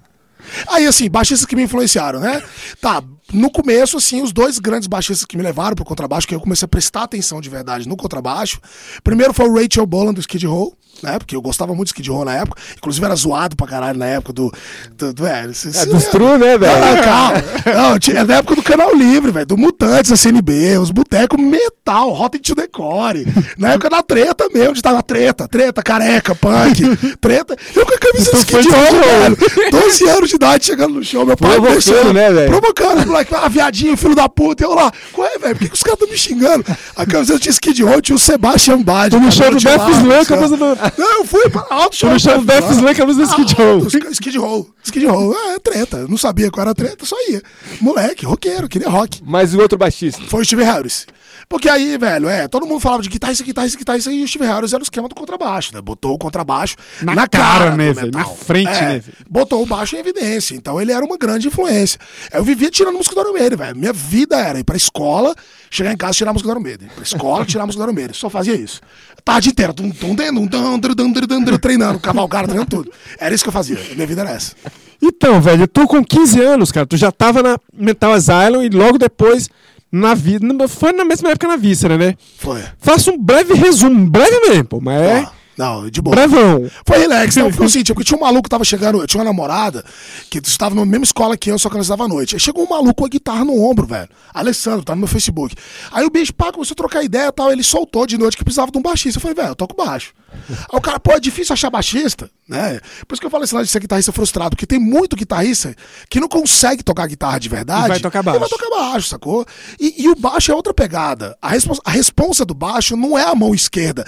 Aí, assim, baixistas que me influenciaram, né? Tá, no começo, assim, os dois grandes baixistas que me levaram pro contrabaixo, que eu comecei a prestar atenção de verdade no contrabaixo. Primeiro foi o Rachel Bolan do Skid Row, né? Porque eu gostava muito do Skid Row na época. Inclusive era zoado pra caralho na época do. do, do é, cê- É, dos True, né, velho? ah, calma. Não, tinha- é da época do Canal Livre, velho. Do Mutantes, a CNB, os botecos metal, Rotten to Decore. Na época da treta mesmo, onde tava treta, treta, careca, punk, *laughs* treta. Eu com a camisa do Skid Row, velho. 12 anos de idade chegando no show, meu pai Provocando, né, velho? Provocando, moleque, ah, viadinho, filho da puta. Eu lá, qual é, velho? Por que, que os caras estão me xingando? A camisa tinha Skid Row, tinha o Sebastian Bad. no show do Death Slam, camisa do- Não, eu fui para alto show. no show do Death Slam, camisa do Skid Row. Ah, Skid Row. Skid Row. É, treta. Não sabia qual era a treta, só ia. Moleque, roqueiro, queria rock. Mas o outro baixista. Foi o Steve Harris. Porque aí, velho, é, todo mundo falava de guitarrista, guitarrista, guitarrista, e o Steve Harris era o esquema do contrabaixo, né? Botou o contrabaixo Na na, cara, cara, né, metal. Na frente, É, né? Botou o baixo em evidência. Então ele era uma grande influência. Eu vivia tirando música do Iron Maiden, velho. Minha vida era ir pra escola, chegar em casa e tirar a música do Iron Maiden. Ir pra escola, tirar música do Iron Maiden. Só fazia isso. Tarde inteira, dum, dum, dum, dum, dum, dum, dum, treinando, cavalgada, treinando tudo. Era isso que eu fazia. Minha vida era essa. Então, velho, tu com 15 anos, cara, tu já tava na Mental Asylum e logo depois na vida. Foi na mesma época na Víscera, né? Foi. Faça um breve resumo, breve mesmo, pô, mas é Ah, Não, de boa. brevão. Foi relax, não, foi o seguinte, porque tinha um maluco que tava chegando, eu tinha uma namorada que estava na mesma escola que eu, só que ela estava à noite. Aí chegou um maluco com a guitarra no ombro, velho. Alessandro, tá no meu Facebook. Aí o bicho, pá, começou a trocar ideia e tal, ele soltou de noite que precisava de um baixista. Eu falei, velho, eu toco baixo. Aí o cara, pô, é difícil achar baixista, né? Por isso que eu falo esse lance de ser guitarrista frustrado, porque tem muito guitarrista que não consegue tocar guitarra de verdade. E vai tocar E vai baixo. tocar baixo, sacou? E, e o baixo é outra pegada. A, respons a responsa do baixo não é a mão esquerda.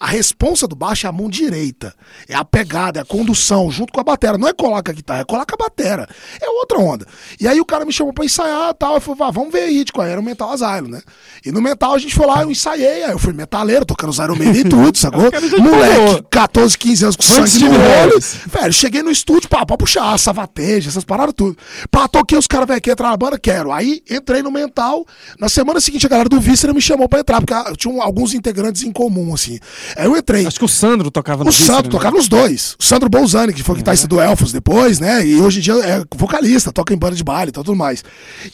A responsa do baixo é a mão direita. É a pegada, é a condução, junto com a batera. Não é colar com a guitarra, é colar com a batera. É outra onda. E aí o cara me chamou pra ensaiar e tal. Eu falei, "Vá, vamos ver aí de qual era o Mental Asylum, né? E no Mental a gente foi lá, eu ensaiei. Aí eu fui metaleiro, tocando os Iron Maiden e tudo, sacou? Moleque, 14, 15 anos com sangue no olho. Velho, cheguei no estúdio, pá, pra puxar, savateja, essas paradas tudo. Pá, toquei os caras, velho, quer entrar na banda? Quero. Aí entrei no mental. Na semana seguinte, a galera do Vícera me chamou pra entrar, porque ah, tinha alguns integrantes em comum, assim. Aí eu entrei. Acho que o Sandro tocava no O Sandro Víscera, né? tocava nos dois. O Sandro Bolzani, que foi guitarrista do Elfos depois, né? E hoje em dia é vocalista, toca em banda de baile e tudo mais.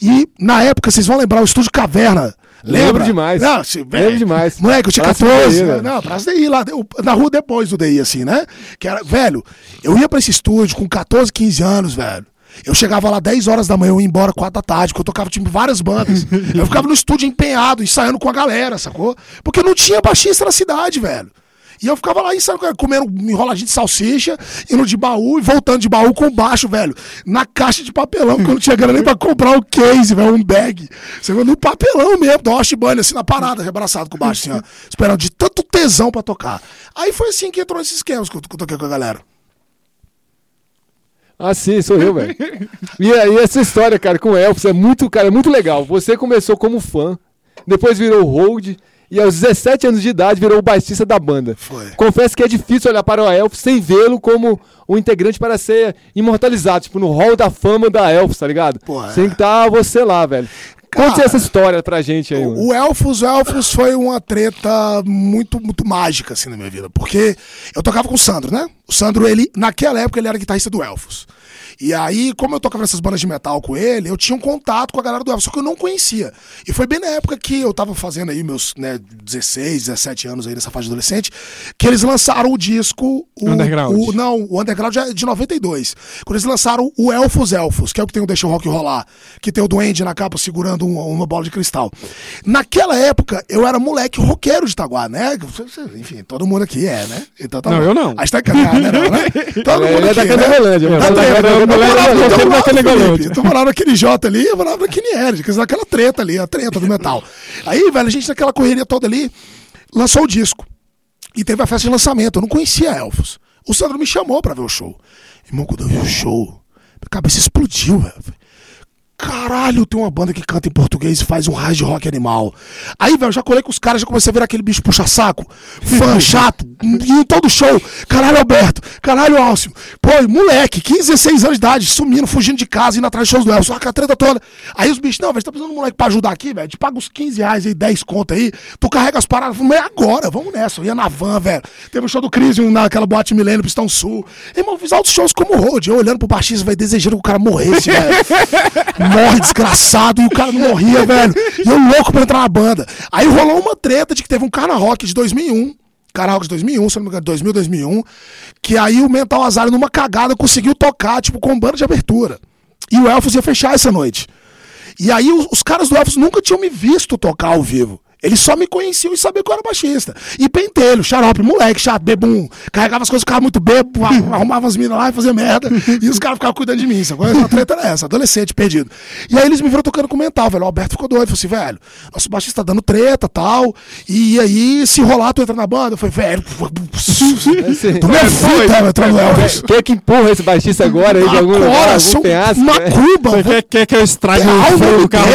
E na época, vocês vão lembrar o estúdio Caverna. Lembra? Lembro demais. Não, se, Lembro demais. Moleque, eu tinha Praça 14. DI, né? Não, Praça DI, lá, eu- na rua depois do DI, assim, né? Que era, velho, eu ia pra esse estúdio com 14, 15 anos, velho. Eu chegava lá 10 horas da manhã, eu ia embora 4 da tarde, porque eu tocava tipo várias bandas. *laughs* eu ficava no estúdio empenhado, ensaiando com a galera, sacou? Porque não tinha baixista na cidade, velho. E eu ficava lá ensaiando, comendo enroladinho de salsicha, indo de baú e voltando de baú com baixo, velho. Na caixa de papelão, porque eu não tinha grana nem pra comprar o case, velho, um bag. Você? No papelão mesmo, da Bunny, assim, na parada, abraçado com baixo, assim, ó. Esperando de tanto tesão pra tocar. Aí foi assim que entrou nesses esquemas que eu, que eu toquei com a galera. Ah, sim, sou eu, velho. E aí, essa história, cara, com Elfos é muito, cara, é muito legal. Você começou como fã, depois virou hold, e aos 17 anos de idade virou o baixista da banda. Foi. Confesso que é difícil olhar para o Elfos sem vê-lo como um integrante para ser imortalizado, tipo, no hall da fama da Elfos, tá ligado? Pô, é. Sem que tá você lá, velho. Conte essa história pra gente aí, mano. O Elfos, o Elfos foi uma treta muito, muito mágica, assim, na minha vida. Porque eu tocava com o Sandro, né? O Sandro, ele, naquela época, ele era guitarrista do Elfos. E aí, como eu tocava nessas bandas de metal com ele, eu tinha um contato com a galera do Elfos, só que eu não conhecia. E foi bem na época que eu tava fazendo aí meus né, 16, 17 anos aí nessa fase de adolescente, que eles lançaram o disco. O, Underground. o- não, o Underground é de 92. Quando eles lançaram o Elfos Elfos, que é o que tem o Deixa o Rock rolar, que tem o Duende na capa segurando um- uma bola de cristal. Naquela época, eu era moleque roqueiro de Itaguá, né? Enfim, todo mundo aqui é, né? Então, tá Não, bom. eu não. A gente tá cagado, né? Né? *laughs* Todo mundo é da aqui, né? Canebolândia, Tá mano. Eu morava- eu morava. Felipe, morava naquele J ali, eu morava naquele Eric, naquela treta ali, a treta do metal. Aí, velho, a gente naquela correria toda ali, lançou o disco. E teve a festa de lançamento. Eu não conhecia Elfos. O Sandro me chamou pra ver o show. Irmão, quando eu vi o show, minha cabeça explodiu, velho. Caralho, tem uma banda que canta em português e faz um hard rock animal. Aí, velho, eu já colei com os caras, já comecei a ver aquele bicho puxa-saco, fã *laughs* chato, em todo show. Caralho, Alberto, caralho, Alcio. Pô, moleque, 15, 16 anos de idade, sumindo, fugindo de casa, indo atrás de shows do Elcio, a treta toda. Aí os bichos, não, velho, tá precisando de um moleque pra ajudar aqui, velho? Te paga uns 15 reais aí, 10 conto aí, tu carrega as paradas. Falei, mas é agora, vamos nessa. Eu ia na van, velho. Teve o show do Crisium naquela boate Milênio, Pistão Sul. Irmão, fiz altos shows como road, eu olhando pro baixista, vai desejando que o cara morresse, velho. *laughs* Morre desgraçado e o cara não morria, velho. E eu louco pra entrar na banda. Aí rolou uma treta de que teve um Carna Rock de 2001. Carna Rock de 2001, se não me engano, 2000, 2001. Que aí o Mental Azar, numa cagada, conseguiu tocar, tipo, com banda de abertura. E o Elfos ia fechar essa noite. E aí os, os caras do Elfos nunca tinham me visto tocar ao vivo. Eles só me conheciam e sabiam que eu era baixista. E pentelho, xarope, moleque, chato, bebum. Carregava as coisas, ficava muito bebo, *laughs* arrumava as minas lá e fazia merda. E os caras ficavam cuidando de mim. Sabe? A treta era essa, adolescente, perdido. E aí eles me viram tocando com mental, velho. O Alberto ficou doido. Falou assim, velho, nosso baixista tá dando treta tal. E aí, se rolar, tu entra na banda. Eu falei, velho, tu me. Quem é que empurra esse baixista agora aí de algum lugar, Agora, algum seu penhasco, né? Vou quer, quer que eu estrague é o carro?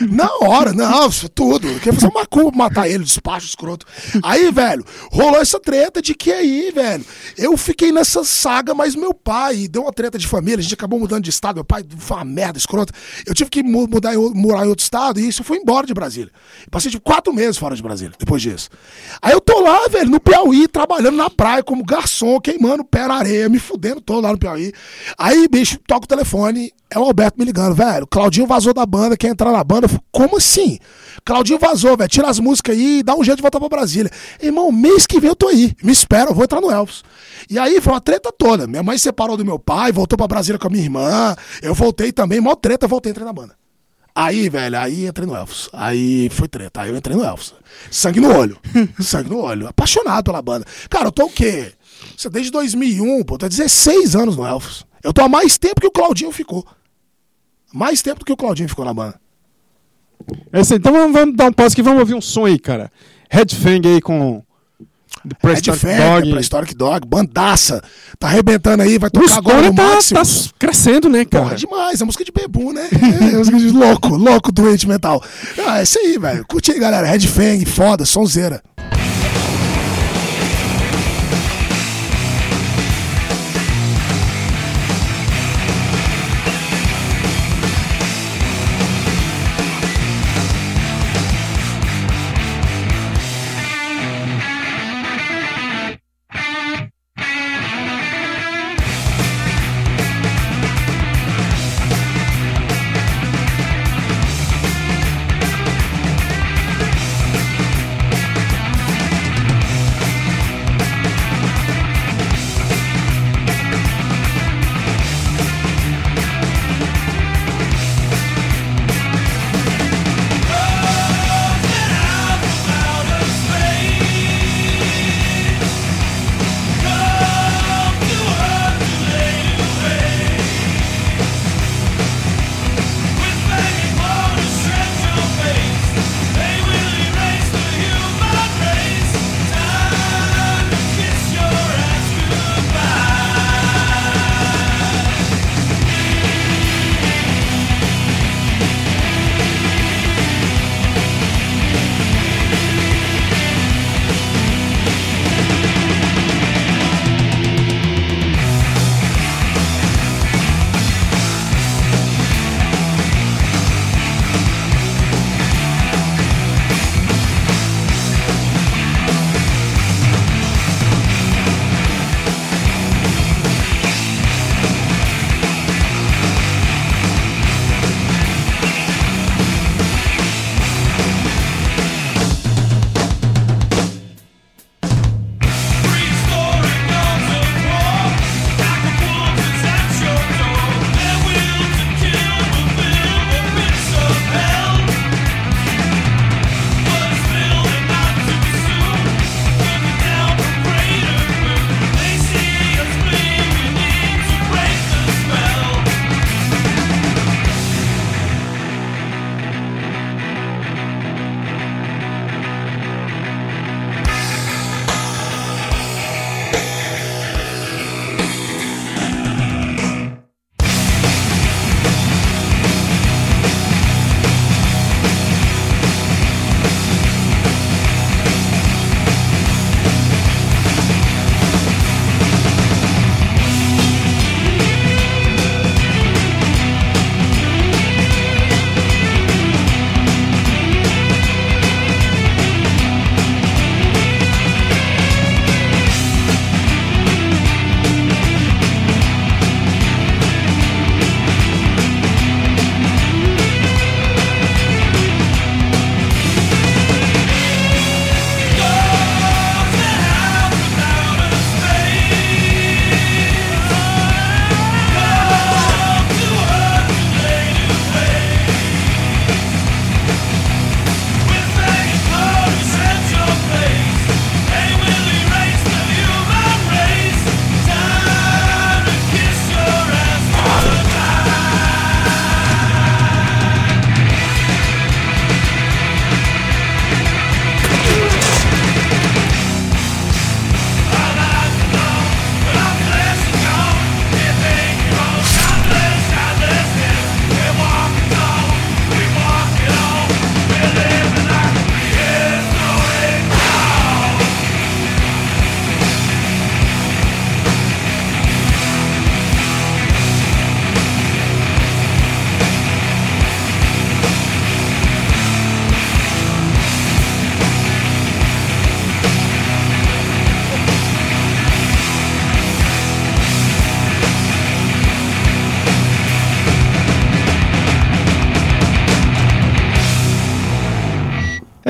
Na hora, não, isso é tudo. Quer fazer uma pra matar ele, despacho escroto. Aí, velho, rolou essa treta de que aí, velho, eu fiquei nessa saga, mas meu pai deu uma treta de família, a gente acabou mudando de estado, meu pai foi uma merda escrota. Eu tive que mu- mudar, morar em outro estado e isso foi embora de Brasília. Passei de quatro meses fora de Brasília, depois disso. Aí eu tô lá, velho, no Piauí, trabalhando na praia como garçom, queimando pé na areia, me fudendo todo lá no Piauí. Aí, bicho, toca o telefone, é o Alberto me ligando, velho. Claudinho vazou da banda, quer entrar na banda. Eu falei, como assim? Claudinho vazou, velho. Tira as músicas aí e dá um jeito de voltar pra Brasília. Irmão, mês que vem eu tô aí. Me espera, eu vou entrar no Elvis. E aí foi uma treta toda. Minha mãe separou do meu pai, voltou pra Brasília com a minha irmã. Eu voltei também, mó treta, voltei, entrei na banda. Aí, velho, aí entrei no Elfos. Aí foi treta. Aí eu entrei no Elfos. Sangue no olho. *laughs* Sangue no olho. Apaixonado pela banda. Cara, eu tô o quê? Isso é desde 2001, pô. Tô há 16 anos no Elfos. Eu tô há mais tempo que o Claudinho ficou. Mais tempo do que o Claudinho ficou na banda. É isso aí. Então vamos, vamos dar um pause aqui, vamos ouvir um som aí, cara. Red Fang aí com. The Red Prehistoric Fang, Dog. Prehistoric Dog, bandaça. Tá arrebentando aí, vai tocar agora Stone no tá, máximo. tá crescendo, né, Porra, cara? demais, é música de bebum, né? É música de louco, louco, doente mental. Ah, é isso aí, velho. Curte aí, galera. Red Fang, foda, sonzeira.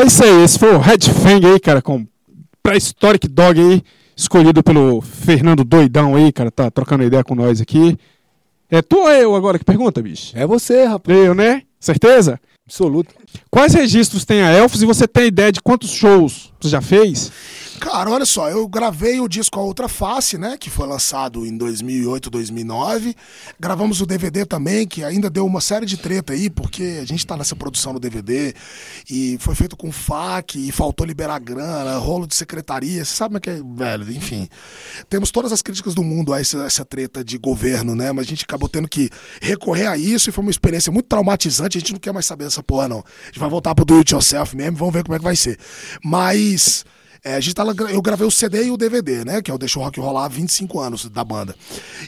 É isso aí, esse foi o Red Fang aí, cara, com Prehistoric Dog aí, escolhido pelo Fernando Doidão aí, cara, tá trocando ideia com nós aqui. É tu ou eu agora que pergunta, bicho? É você, rapaz. Eu, né? Certeza? Absoluto. Quais registros tem a Elfos e você tem ideia de quantos shows você já fez? Cara, olha só, eu gravei o disco A Outra Face, né? Que foi lançado em 2008, 2009. Gravamos o DVD também, que ainda deu uma série de treta aí, porque a gente tá nessa produção do DVD e foi feito com FAC e faltou liberar grana, rolo de secretaria. Você sabe como é que é, velho? Enfim. Temos todas as críticas do mundo a essa, essa treta de governo, né? Mas a gente acabou tendo que recorrer a isso e foi uma experiência muito traumatizante. A gente não quer mais saber dessa porra, não. A gente vai voltar pro do it yourself mesmo, vamos ver como é que vai ser. Mas. É, a gente tá, eu gravei o CD e o DVD, né? Que é o Deixa o Rock Rolar há 25 anos da banda.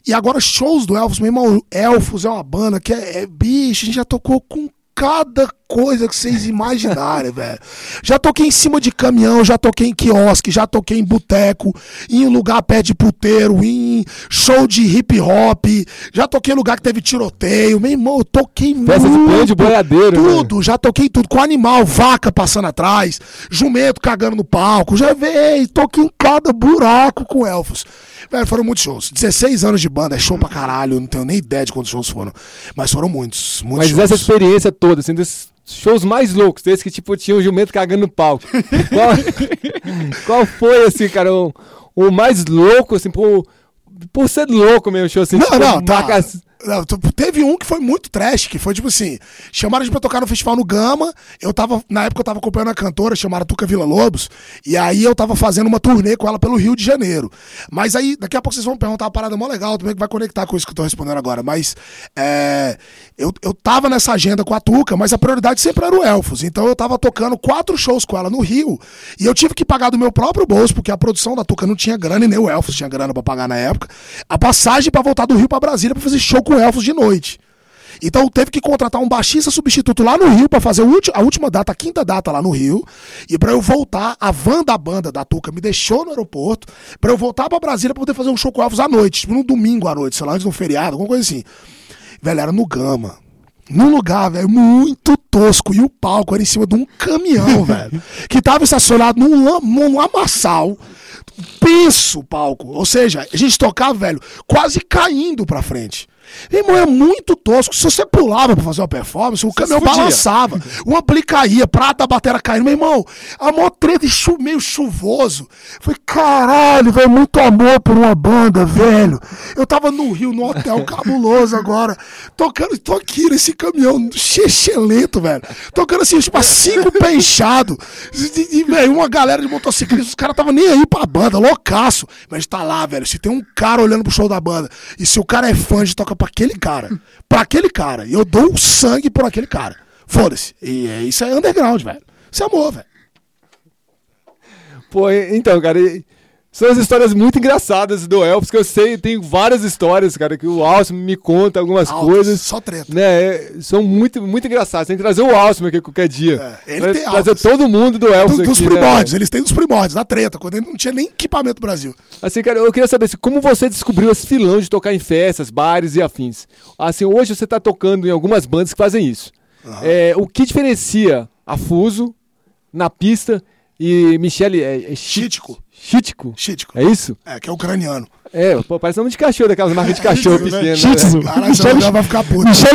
E agora, shows do Elfos, meu irmão, Elfos é uma banda que é, é bicho, a gente já tocou com cada coisa que vocês imaginarem, *laughs* velho. Já toquei em cima de caminhão, já toquei em quiosque, já toquei em boteco, em lugar pé de puteiro, em show de hip hop, já toquei em lugar que teve tiroteio. Meu irmão, eu toquei de muito. de boiadeiro? Tudo, já toquei tudo. Com animal, vaca passando atrás, jumento cagando no palco. Já veio, toquei em cada buraco com elfos. Velho, foram muitos shows. 16 anos de banda, é show pra caralho. Não tenho nem ideia de quantos shows foram. Mas foram muitos, muitos Mas shows. essa experiência toda, assim, desses shows mais loucos, desse que, tipo, tinha o jumento cagando no palco. *laughs* qual, qual foi, assim, cara, o, o mais louco, assim, por, por ser louco mesmo, show, assim, Não, tipo, não, tá. marcas- teve um que foi muito trash, que foi tipo assim: chamaram a gente pra tocar no festival no Gama. Eu tava, na época eu tava acompanhando a cantora chamada Tuca Vila Lobos, e aí eu tava fazendo uma turnê com ela pelo Rio de Janeiro. Mas aí, daqui a pouco vocês vão perguntar uma parada mó legal também que vai conectar com isso que eu tô respondendo agora. Mas é, eu, eu tava nessa agenda com a Tuca, mas a prioridade sempre era o Elfos. Então eu tava tocando quatro shows com ela no Rio, e eu tive que pagar do meu próprio bolso, porque a produção da Tuca não tinha grana e nem o Elfos tinha grana pra pagar na época, a passagem pra voltar do Rio pra Brasília pra fazer show com Elfos de noite. Então teve que contratar um baixista substituto lá no Rio pra fazer a última data, a quinta data lá no Rio. E pra eu voltar, a van da banda da Tuca me deixou no aeroporto pra eu voltar pra Brasília pra poder fazer um show com Elfos à noite, tipo, no domingo à noite, sei lá, antes de um feriado, alguma coisa assim. Velho, era no Gama. Num lugar, velho, muito tosco. E o palco era em cima de um caminhão, *laughs* velho. Que tava estacionado num, num lamaçal. Penso o palco. Ou seja, a gente tocava, velho, quase caindo pra frente. Irmão, é muito tosco. Se você pulava pra fazer uma performance, o caminhão fudia. balançava. O caía, prata da bateria caindo. Meu irmão, a mó treta e chu, meio chuvoso. Foi caralho, velho, muito amor por uma banda, velho. Eu tava no Rio, no hotel cabuloso agora, tocando, tô aqui nesse caminhão lento, velho. Tocando assim, tipo, cinco pé inchado. E, e, velho, uma galera de motociclistas, os caras tava nem aí pra banda, loucaço. Mas tá lá, velho. Se tem um cara olhando pro show da banda, e se o cara é fã de toca pra aquele cara, pra aquele cara, eu dou o sangue por aquele cara. Foda-se. E é, isso é underground, velho. Isso é amor, velho. Pô, então, cara, e- são as histórias muito engraçadas do Elvis, que eu sei, tem várias histórias, cara, que o Alcim me conta algumas Altos, coisas. Só treta. Né, é, são muito, muito engraçadas. Tem que trazer o Alcim aqui qualquer dia. É, ele tem trazer todo mundo do Elvis Do- aqui. dos né, primórdios, velho? eles têm dos primórdios, da treta, quando ele não tinha nem equipamento no Brasil. Assim, cara, eu queria saber assim, como você descobriu esse filão de tocar em festas, bares e afins. Assim, hoje você tá tocando em algumas bandas que fazem isso. É, o que diferencia a Fuso na pista e Michele é, é chi- Chítico. Chítico? É isso? É, que é ucraniano. É, pô, parece nome de cachorro, daquelas marcas de *laughs* cachorro. Né? Caralho, essa mulher vai ficar puta. Michel.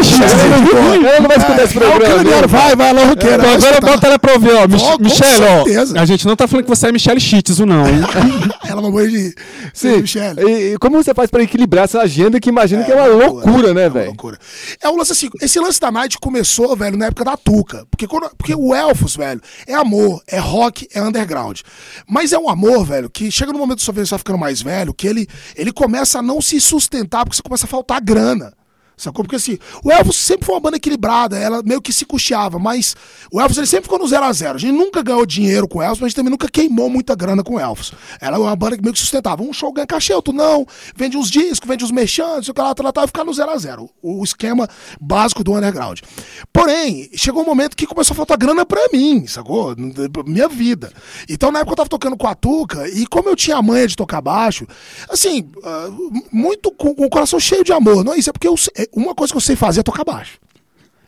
Ela não vai escutar esse É programa. vai, vai, alô. Então vai agora bota ela pra ouvir, ó. Mich Ó. A gente não tá falando que você é Michelle Chitsu, não, hein? *laughs* Ela mamou de. Sim. Michele. E, como você faz pra equilibrar essa agenda que imagina que é uma loucura, né, É uma velho? loucura. É um lance assim, esse lance da Night começou, velho, na época da Tuca. Porque, quando- porque o Elfos, velho, é amor, é rock, é underground. Mas é um amor, velho, que chega no momento vida, você vai ficando mais velho, que ele, ele começa a não se sustentar, porque você começa a faltar grana. Sacou? Porque assim, o Elvis sempre foi uma banda equilibrada, ela meio que se custeava, mas o Elvis ele sempre ficou no 0 a 0 A gente nunca ganhou dinheiro com o Elvis, mas a gente também nunca queimou muita grana com o Elvis. Ela é uma banda que meio que sustentava. Um show ganha cachê, outro não, vende uns discos, vende uns merchantes, o que lá, tal, tal, e ficar no 0 a 0 O esquema básico do underground. Porém, chegou um momento que começou a faltar grana pra mim, sacou? Minha vida. Então, na época eu tava tocando com a Tuca, e como eu tinha a manha de tocar baixo, assim, ah, muito com, com o coração cheio de amor. Não é isso, é porque eu sei- uma coisa que eu sei fazer é tocar baixo.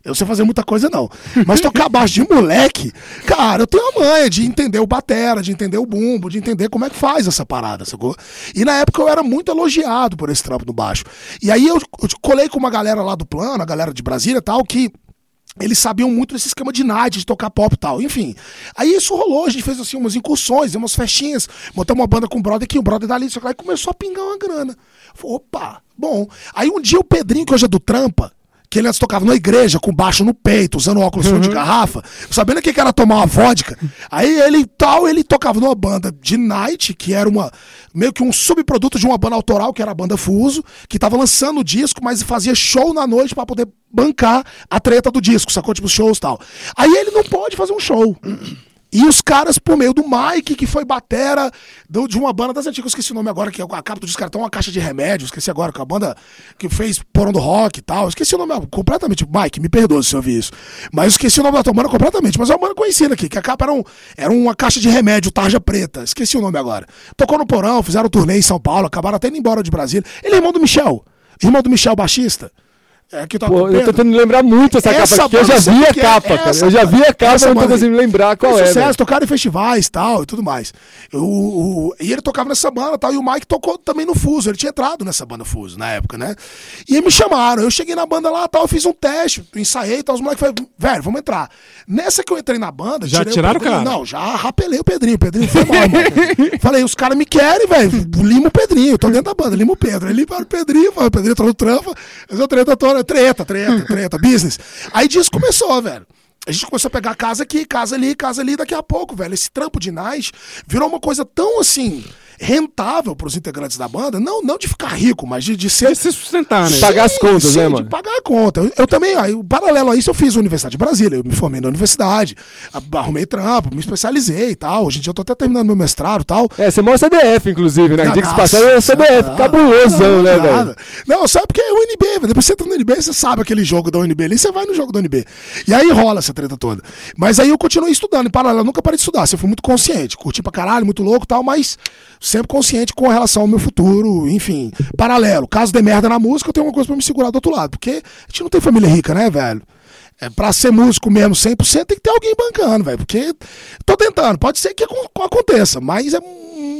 Eu sei fazer muita coisa, não. Mas tocar *laughs* baixo de moleque, cara, eu tenho a manha de entender o batera, de entender o bumbo, de entender como é que faz essa parada, sacou? E na época eu era muito elogiado por esse trampo do baixo. E aí eu, eu colei com uma galera lá do plano, a galera de Brasília e tal, que eles sabiam muito desse esquema de night, de tocar pop e tal. Enfim. Aí isso rolou, a gente fez assim umas incursões, umas festinhas, montamos uma banda com o brother aqui, o brother dali, só que aí começou a pingar uma grana. Falei, opa, bom. Aí um dia o Pedrinho, que hoje é do Trampa, que ele antes tocava na igreja, com baixo no peito, usando óculos fundo de garrafa, sabendo que era tomar uma vodka. Aí ele tal, ele tocava numa banda de night, que era uma meio que um subproduto de uma banda autoral, que era a banda Fuso, que tava lançando o disco, mas fazia show na noite pra poder bancar a treta do disco, sacou? Tipo, shows e tal. Aí ele não pode fazer um show. E os caras, por meio do Mike, que foi batera do- de uma banda das antigas, eu esqueci o nome agora, que é a capa do disco cara tem uma caixa de remédio, esqueci agora, que é a banda que fez Porão do Rock e tal. Esqueci o nome completamente. Mike, me perdoa se eu ouvi isso. Mas esqueci o nome da tua banda completamente. Mas é uma banda conhecida aqui, que a capa era, um, era uma caixa de remédio, tarja preta. Esqueci o nome agora. Tocou no Porão, fizeram turnê em São Paulo, acabaram até indo embora de Brasília. Ele é irmão do Michel. Irmão do Michel, baixista. É, que toca Pô, o eu tô tentando lembrar muito essa, Essa capa aqui, porque eu já vi a é? capa, cara. Eu já vi a capa, essa eu não tô banda- conseguindo lembrar qual é. sucesso, tocaram em festivais tal, e tudo mais. O, o- e ele tocava nessa banda tal, e o Mike tocou também no Fuso. Ele tinha entrado nessa banda Fuso na época, né? E aí me chamaram. Eu cheguei na banda lá tal, eu fiz um teste, ensaiei e tal. Os moleques falaram, velho, vamos entrar. Nessa que eu entrei na banda, Já tiraram o Pedrinho. cara? Não, já rapelei o Pedrinho. O Pedrinho foi mal, irmão. *laughs* Falei, os caras me querem, velho. Lima o Pedrinho. Eu tô dentro da banda, lima o Pedro. Aí limparam o Pedrinho, falei, o Pedrinho entrou no trampa. Essa treta toda, treta, treta, *laughs* treta, business. Aí disso começou, velho. A gente começou a pegar casa aqui, casa ali, casa ali. Daqui a pouco, velho, esse trampo de night virou uma coisa tão assim rentável pros integrantes da banda. Não, não de ficar rico, mas de, de ser. De se sustentar, né? Pagar as contas, sim, né, de mano? pagar a conta. Eu, eu também, aí, o paralelo a isso, eu fiz a Universidade de Brasília. Eu me formei na universidade, arrumei trampo, me especializei e tal. Hoje em dia eu tô até terminando meu mestrado e tal. É, você mora CDF, inclusive, né? Não, Diga-se nossa, passagem, é CDF, não, cabulosão, não, né, nada. velho? Não, sabe porque é o UNB, velho. Depois você entra no UNB, você sabe aquele jogo da UNB ali, você vai no jogo da UNB. E aí rola essa treta toda. Mas aí eu continuei estudando, em paralelo, eu nunca parei de estudar. Você foi muito consciente, curti pra caralho, muito louco e tal, mas sempre consciente com relação ao meu futuro, enfim, paralelo. Caso dê merda na música, eu tenho uma coisa pra me segurar do outro lado, porque a gente não tem família rica, né, velho? É, pra ser músico mesmo 100%, tem que ter alguém bancando, velho. Porque tô tentando, pode ser que acon- aconteça, mas é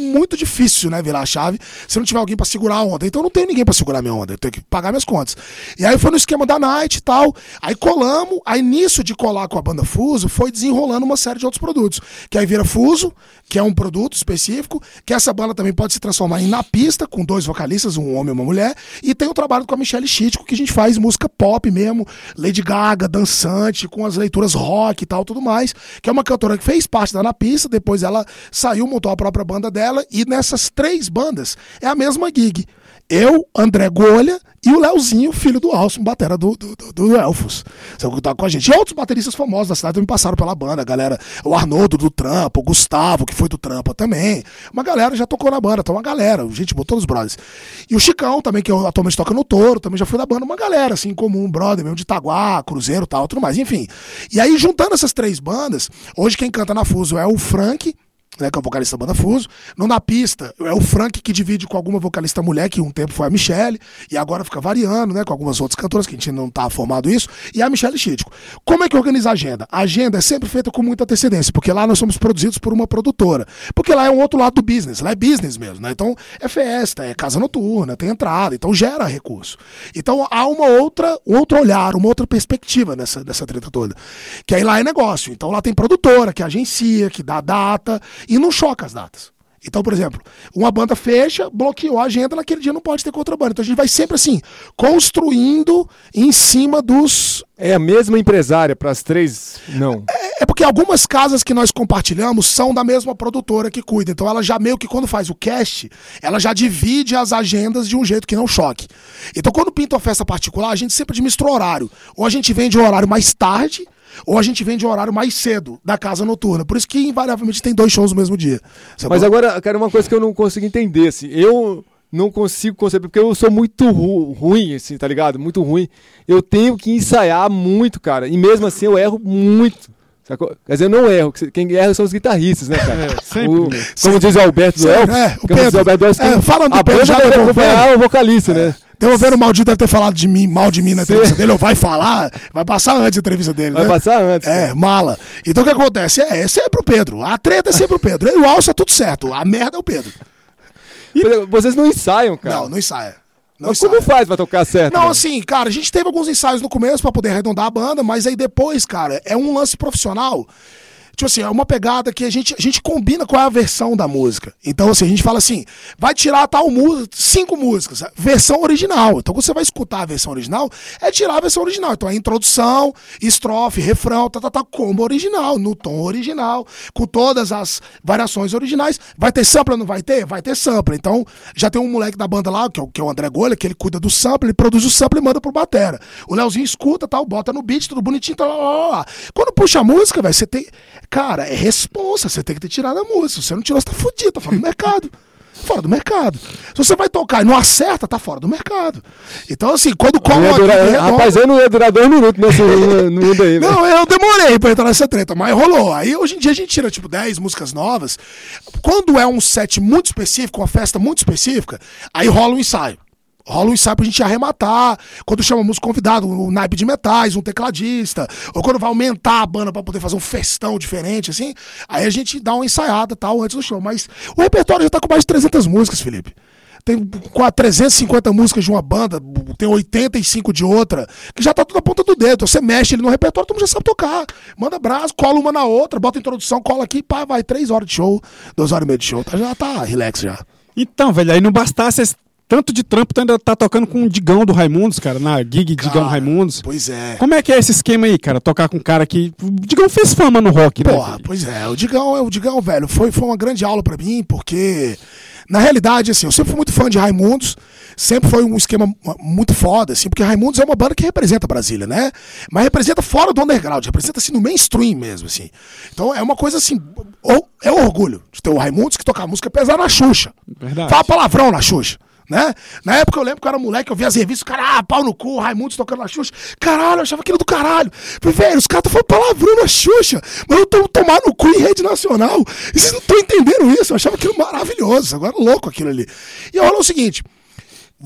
muito difícil, né, virar a chave se não tiver alguém pra segurar a onda. Então não tenho ninguém pra segurar minha onda, eu tenho que pagar minhas contas. E aí foi no esquema da night e tal. Aí colamos, aí nisso de colar com a banda Fuso, foi desenrolando uma série de outros produtos. Que aí vira Fuso, que é um produto específico, que essa banda também pode se transformar em Na Pista, com dois vocalistas, um homem e uma mulher. E tem o trabalho com a Michelle Chitko, que a gente faz música pop mesmo, Lady Gaga, dançante, com as leituras rock e tal, tudo mais. Que é uma cantora que fez parte da Na Pista, depois ela saiu, montou a própria banda dela, e nessas três bandas é a mesma gig. Eu, André Golha e o Leozinho, filho do Alson, batera do, do, do, do Elfos. Que tá com a gente. E outros bateristas famosos da cidade também passaram pela banda, galera. O Arnoldo do Trampa, o Gustavo, que foi do Trampa também. Uma galera já tocou na banda, então uma galera, gente botou os brothers. E o Chicão também, que atualmente toca no Touro, também já foi da banda, uma galera, assim, comum, brother mesmo, de Itaguá, Cruzeiro tal, tudo mais, enfim. E aí, juntando essas três bandas, hoje quem canta na Fuso é o Frank, né, que é o vocalista da banda Fuso. No Na Pista, é o Frank que divide com alguma vocalista mulher, que um tempo foi a Michelle, e agora fica variando, né, com algumas outras cantoras, que a gente não tá formado isso, e a Michelle Chitko. Como é que organiza a agenda? A agenda é sempre feita com muita antecedência, porque lá nós somos produzidos por uma produtora. Porque lá é um outro lado do business, lá é business mesmo, né? Então é festa, é casa noturna, tem entrada, então gera recurso. Então há uma outra, um outro olhar, uma outra perspectiva nessa, nessa treta toda. Que aí lá é negócio. Então lá tem produtora, que agencia, que dá data, e não choca as datas. Então, por exemplo, uma banda fecha, bloqueou a agenda, naquele dia não pode ter banda. Então a gente vai sempre assim, construindo em cima dos. É a mesma empresária para as três? Não. É porque algumas casas que nós compartilhamos são da mesma produtora que cuida. Então ela já meio que quando faz o cast, ela já divide as agendas de um jeito que não choque. Então quando pinta uma festa particular, a gente sempre administra o horário. Ou a gente vende o horário mais tarde, ou a gente vende o horário mais cedo da casa noturna. Por isso que invariavelmente tem dois shows no mesmo dia. Sacou? Mas agora, cara, uma coisa que eu não consigo entender, assim, eu não consigo conceber, porque eu sou muito ru- ruim, assim, tá ligado? Muito ruim. Eu tenho que ensaiar muito, cara, e mesmo assim eu erro muito. Quer dizer, eu não erro, quem erra são os guitarristas, né, cara? sempre, O- né? como diz o Alberto do Elfos, é, o diz Pedro. o Alberto do Elfos, É, falando do Pedro, já deve acompanhar o vocalista, né? Devolvendo o maldito deve ter falado de mim, mal de mim na entrevista dele, ou vai falar, vai passar antes a entrevista dele, Vai né? passar antes. É, mala. Então o que acontece? É, é sempre o Pedro. A treta é sempre o Pedro. E o Alça, tudo certo. A merda é o Pedro. Exemplo, Vocês não ensaiam, cara. Não, não ensaia. Não Mas como faz pra tocar certo? Não, velho? assim, cara, a gente teve alguns ensaios no começo pra poder arredondar a banda, mas aí depois, cara, é um lance profissional. Tipo assim, é uma pegada que a gente, a gente combina qual é a versão da música. Então, assim, a gente fala assim, vai tirar tal música, cinco músicas, versão original. Então, quando você vai escutar a versão original, é tirar a versão original. Então, é introdução, estrofe, refrão, tá, tá, tá, como original, no tom original, com todas as variações originais. Vai ter sample ou não vai ter? Vai ter sample. Então, já tem um moleque da banda lá, que é o, que é o André Golha, que ele cuida do sample, ele produz o sample e manda pro batera. O Leozinho escuta, tal, bota no beat, tudo bonitinho, tal, lá, lá, lá. Quando puxa a música, velho, você tem... Cara, é responsa, você tem que ter tirado a música. Se você não tirou, você tá fudido, tá fora do mercado. *laughs* Fora do mercado. Se você vai tocar e não acerta, tá fora do mercado. Então, assim, quando cola uma durar- redonda- rapaz, eu não ia durar dois minutos nesse *laughs* mundo aí, velho. não, eu demorei pra entrar nessa treta, mas rolou. Aí hoje em dia a gente tira tipo 10 músicas novas. Quando é um set muito específico, uma festa muito específica, aí rola um ensaio. Rola um ensaio pra gente arrematar. Quando chama músico convidado, um naipe de metais, um tecladista. Ou quando vai aumentar a banda pra poder fazer um festão diferente, assim. Aí a gente dá uma ensaiada tal antes do show. Mas o repertório já tá com mais de 300 músicas, Felipe. Tem quase 350 músicas de uma banda, tem 85 de outra, que já tá tudo na ponta do dedo. Então você mexe ele no repertório, todo mundo já sabe tocar. Manda braço, cola uma na outra, bota introdução, cola aqui, pá, vai, 3 horas de show, 2 horas e meia de show. Tá, já tá relax já. Então, velho, aí não bastasse tanto de trampo, tu ainda tá tocando com o Digão do Raimundos, cara, na gig Digão Cara, Raimundos. Pois é. Como é que é esse esquema aí, cara? Tocar com um cara que. O Digão fez fama no rock, né? Porra, pois é, o Digão, o Digão, velho, foi, foi uma grande aula pra mim, porque, na realidade, assim, eu sempre fui muito fã de Raimundos, sempre foi um esquema mu- muito foda, assim, porque Raimundos é uma banda que representa Brasília, né? Mas representa fora do underground, representa, assim, no mainstream mesmo, assim. Então é uma coisa, assim, ou- é um orgulho de ter o Raimundos que toca música pesada na Xuxa. Verdade. Fala palavrão na Xuxa. Né? Na época eu lembro que eu era moleque, eu via as revistas, cara, ah, pau no cu, Raimundos tocando na Xuxa. Caralho, eu achava aquilo do caralho. Falei, velho, os caras estão falando palavrão na Xuxa, mas eu tô tomando no cu em rede nacional. E vocês não estão entendendo isso. Eu achava aquilo maravilhoso. Agora louco aquilo ali. E rolou o seguinte.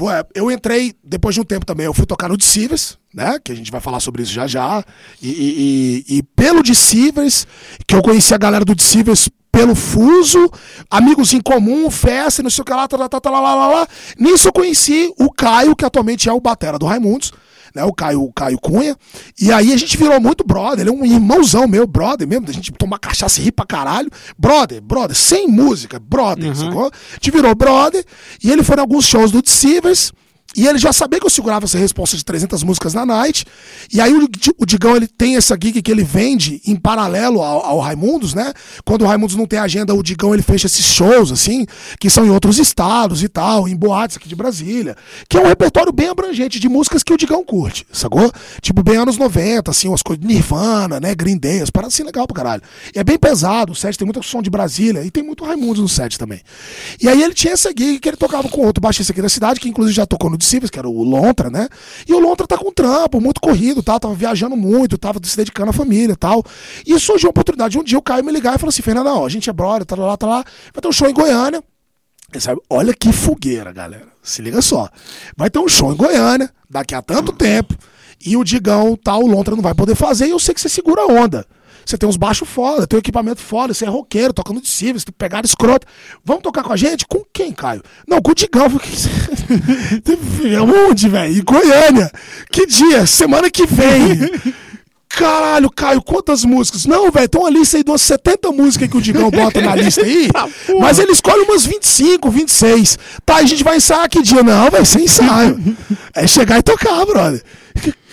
é, Eu entrei, depois de um tempo também, eu fui tocar no Deceivers, né? Que a gente vai falar sobre isso já já. E, e- e- e pelo Deceivers, que eu conheci a galera do Deceivers pelo Fuso, amigos em comum, festa, não sei o que lá, tá, tá, tá, tá, lá, lá, lá, lá. Nisso eu conheci o Caio, que atualmente é o batera do Raimundos, né? O Caio, o Caio Cunha. E aí a gente virou muito brother, ele é um irmãozão meu, brother mesmo, da gente tomar cachaça e rir pra caralho. Brother, brother, sem música, brother, sacou? A gente virou brother, e ele foi em alguns shows do Deceivers, e ele já sabia que eu segurava essa resposta de 300 músicas na night. E aí o, o Digão ele tem essa gig que ele vende em paralelo ao, ao Raimundos, né? Quando o Raimundos não tem agenda, o Digão ele fecha esses shows, assim, que são em outros estados e tal, em boates aqui de Brasília. Que é um repertório bem abrangente de músicas que o Digão curte, sacou? Tipo, bem anos 90, assim, umas coisas Nirvana, né? Green Day, as paradas assim legal pra caralho. E é bem pesado, o set tem muito som de Brasília e tem muito Raimundos no set também. E aí ele tinha essa gig que ele tocava com outro baixista aqui da cidade, que inclusive já tocou no Deceivers, que era o Lontra, né? E o Lontra tá com trampo, muito corrido, tal, tava viajando muito, tava se dedicando à família tal. E surgiu a oportunidade, um dia o Caio me ligar e falou assim, Fernandão, a gente é brother, tá lá, tá lá, vai ter um show em Goiânia. Sabe, olha que fogueira, galera. Se liga só. Vai ter um show em Goiânia, daqui a tanto tempo, e o Digão, tal, o Lontra não vai poder fazer, e eu sei que você segura a onda. Você tem uns baixos foda, tem um equipamento foda, você é roqueiro, tocando de cível, você tem pegada escrota. Vamos tocar com a gente? Com quem, Caio? Não, com o Digão. Falei, *laughs* Onde, velho? Em Goiânia. Que dia? Semana que vem. Caralho, Caio, quantas músicas? Não, velho, tem uma lista aí de umas 70 músicas que o Digão bota na lista aí. *laughs* mas ele escolhe umas 25, 26. Tá, a gente vai ensaiar que dia? Não, vai ser ensaio. É chegar e tocar, brother.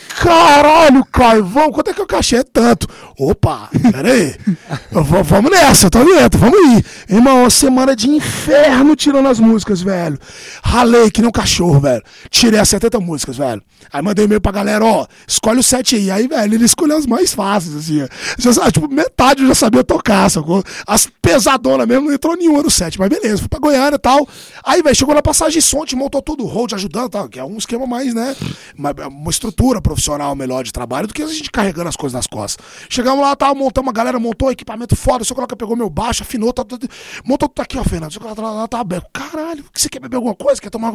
Caralho, Caio, vamos, quanto é que é o cachê? É tanto. Opa, peraí. *laughs* Vamos nessa, tô dentro, vamos ir. Irmão, uma semana de inferno tirando as músicas, velho. Ralei que nem um cachorro, velho. Tirei as 70 músicas, velho. Aí mandei um e-mail pra galera, ó, escolhe o set aí. Aí, velho, ele escolheu as mais fáceis, assim. Já, tipo, metade eu já sabia tocar, sacou? As pesadonas mesmo, não entrou nenhuma no set, mas beleza, fui pra Goiânia e tal. Aí, velho, chegou na passagem de som, gente montou tudo, o hold ajudando tal, que é um esquema mais, né? Uma, uma estrutura profissional melhor de trabalho do que a gente carregando as coisas nas costas. Chegamos lá, tal, montamos, a galera montou equipamento foda, só coloca, pegou meu baixo, afinou, tá, tá, montou tudo aqui, ó, Fernando. Só que ela tá, tá aberto. Caralho, você quer beber alguma coisa? Quer tomar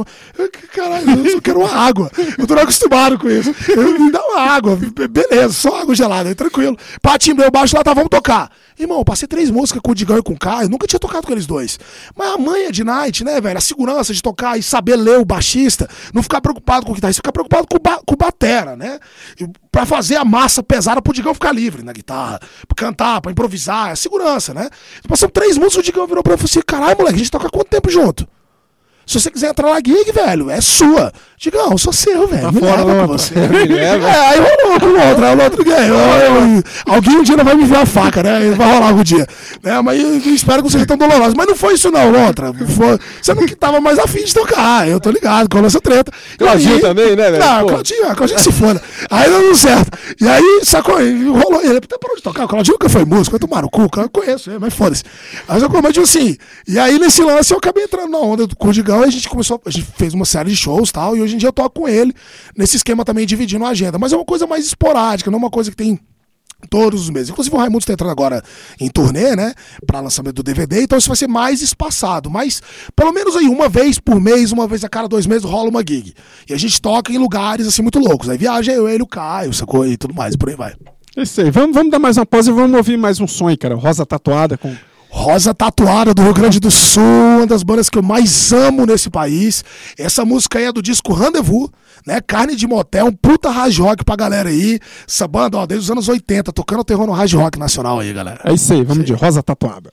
Caralho, eu só quero uma água. Eu tô não acostumado com isso. Eu, me dá uma água, be- beleza, só água gelada, tranquilo. Pá, timbrei o baixo lá, tá, vamos tocar. Irmão, eu passei três músicas com o Digão e com o Caio, nunca tinha tocado com eles dois. Mas a manha de night, né, velho? A segurança de tocar e saber ler o baixista, não ficar preocupado com o guitarrista, ficar preocupado com o, ba com o batera, né? E pra fazer a massa pesada pro Digão ficar livre na guitarra, pra cantar, pra improvisar, é segurança, né? Passamos três músicas, o Digão virou pra mim e falou assim: caralho, moleque, a gente toca quanto tempo junto? Se você quiser entrar na gig, velho, é sua. Diga, não, eu sou seu, velho. Tá me fora, leva você. *laughs* É, aí rolou com o outro, aí o outro ganhou. Eu- Alguém um dia não vai me enviar a faca, né? Vai rolar algum dia. Né? Mas eu, eu espero que não seja tão doloroso. Mas não foi isso, não, outra. Foi, você não que tava mais afim de tocar. Eu tô ligado, com essa treta. Claudinho aí- também, né, velho? Não. Claudinho, Claudinho se foda. Aí deu tudo certo. E aí, sacou? E rolou. Ele até parou de tocar. O Claudinho nunca foi músico, vai tomar no cu. Eu conheço, mas foda-se. Aí sacou? Mas assim. E aí, nesse lance, eu acabei entrando na onda do Cordigão e a gente começou. A gente fez uma série de shows e tal. E hoje em dia eu toco com ele nesse esquema também, dividindo a agenda. Mas é uma coisa mais esporádica, não é uma coisa que tem todos os meses. Inclusive o Raimundo está entrando agora em turnê, né? Para lançamento do DVD, então isso vai ser mais espaçado. Mas pelo menos aí uma vez por mês, uma vez a cada dois meses rola uma gig. E a gente toca em lugares assim muito loucos. Aí viaja eu, ele, o Caio, sacou? E tudo mais, por aí vai. É isso aí. Vamos, vamos dar mais uma pausa e vamos ouvir mais um aí, cara. Rosa Tatuada com. Rosa Tatuada do Rio Grande do Sul, uma das bandas que eu mais amo nesse país. Essa música aí é do disco Rendezvous, né? Carne de Motel, um puta hard rock pra galera aí. Essa banda, ó, desde os anos 80, tocando terror no hard rock nacional aí, galera. É isso aí, vamos de Rosa Tatuada.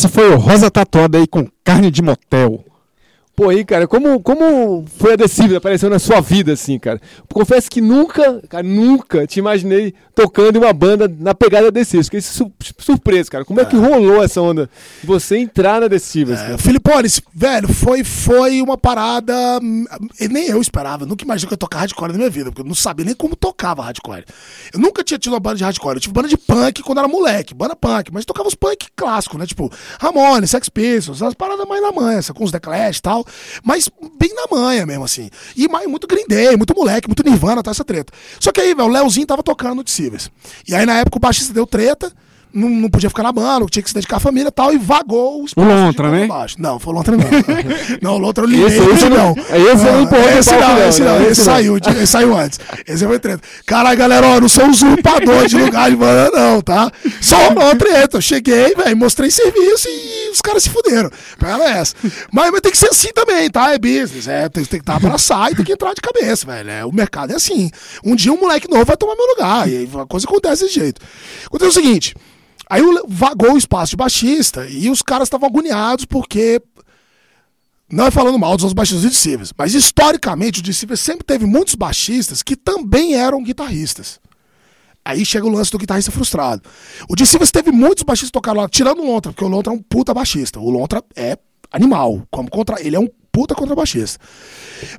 Esse foi o Rosa Tatuada aí com carne de motel. Pô, aí, cara, como, como foi a Decibel apareceu na sua vida, assim, cara? Confesso que nunca, cara, nunca te imaginei tocando em uma banda na pegada Decibel. Fiquei su surpreso, cara. Como é que rolou essa onda? de Você entrar na Decibel? É, Filipones, velho, foi, foi uma parada. hum, Nem eu esperava, nunca imaginei que eu ia tocar hardcore na minha vida, porque eu não sabia nem como tocava hardcore. Eu nunca tinha tido uma banda de hardcore. Eu tive banda de punk quando era moleque, banda punk, mas tocava os punk clássicos, né? Tipo, Ramones, Sex Pistols, as paradas mais na manha, com os The Clash e tal. Mas bem na manha mesmo, assim. E mais, muito Green Day, muito moleque, muito Nirvana, tá essa treta. Só que aí, velho, o Leozinho tava tocando no Decibels. E aí, na época, o baixista deu treta. Não, não podia ficar na banda, tinha que se dedicar à família e tal, e vagou os O Lontra, né? Baixo. Não, foi o Lontra não. *laughs* não, o Lontra eu liguei, Esse- esse não. esse não empurrou esse não, esse não, né? esse saiu, esse saiu antes. Esse foi treta. Caralho, galera, ó, não sou usurpador de lugar de banda, não, tá? Só uma treta. Eu cheguei, velho, mostrei serviço e os caras se fuderam. Pera essa. Mas, mas tem que ser assim também, tá? É business. É, tem, tem que estar abraçar e tem que entrar de cabeça, velho. É, o mercado é assim. Um dia um moleque novo vai tomar meu lugar. E a coisa acontece desse jeito. Acontece o seguinte. Aí vagou o espaço de baixista e os caras estavam agoniados porque não é falando mal dos outros baixistas do Deceivers, mas historicamente o Deceivers sempre teve muitos baixistas que também eram guitarristas. Aí chega o lance do guitarrista frustrado. O Deceivers teve muitos baixistas tocaram lá, tirando o Lontra, porque o Lontra é um puta baixista. O Lontra é animal, como contra, ele é um puta contrabaixista.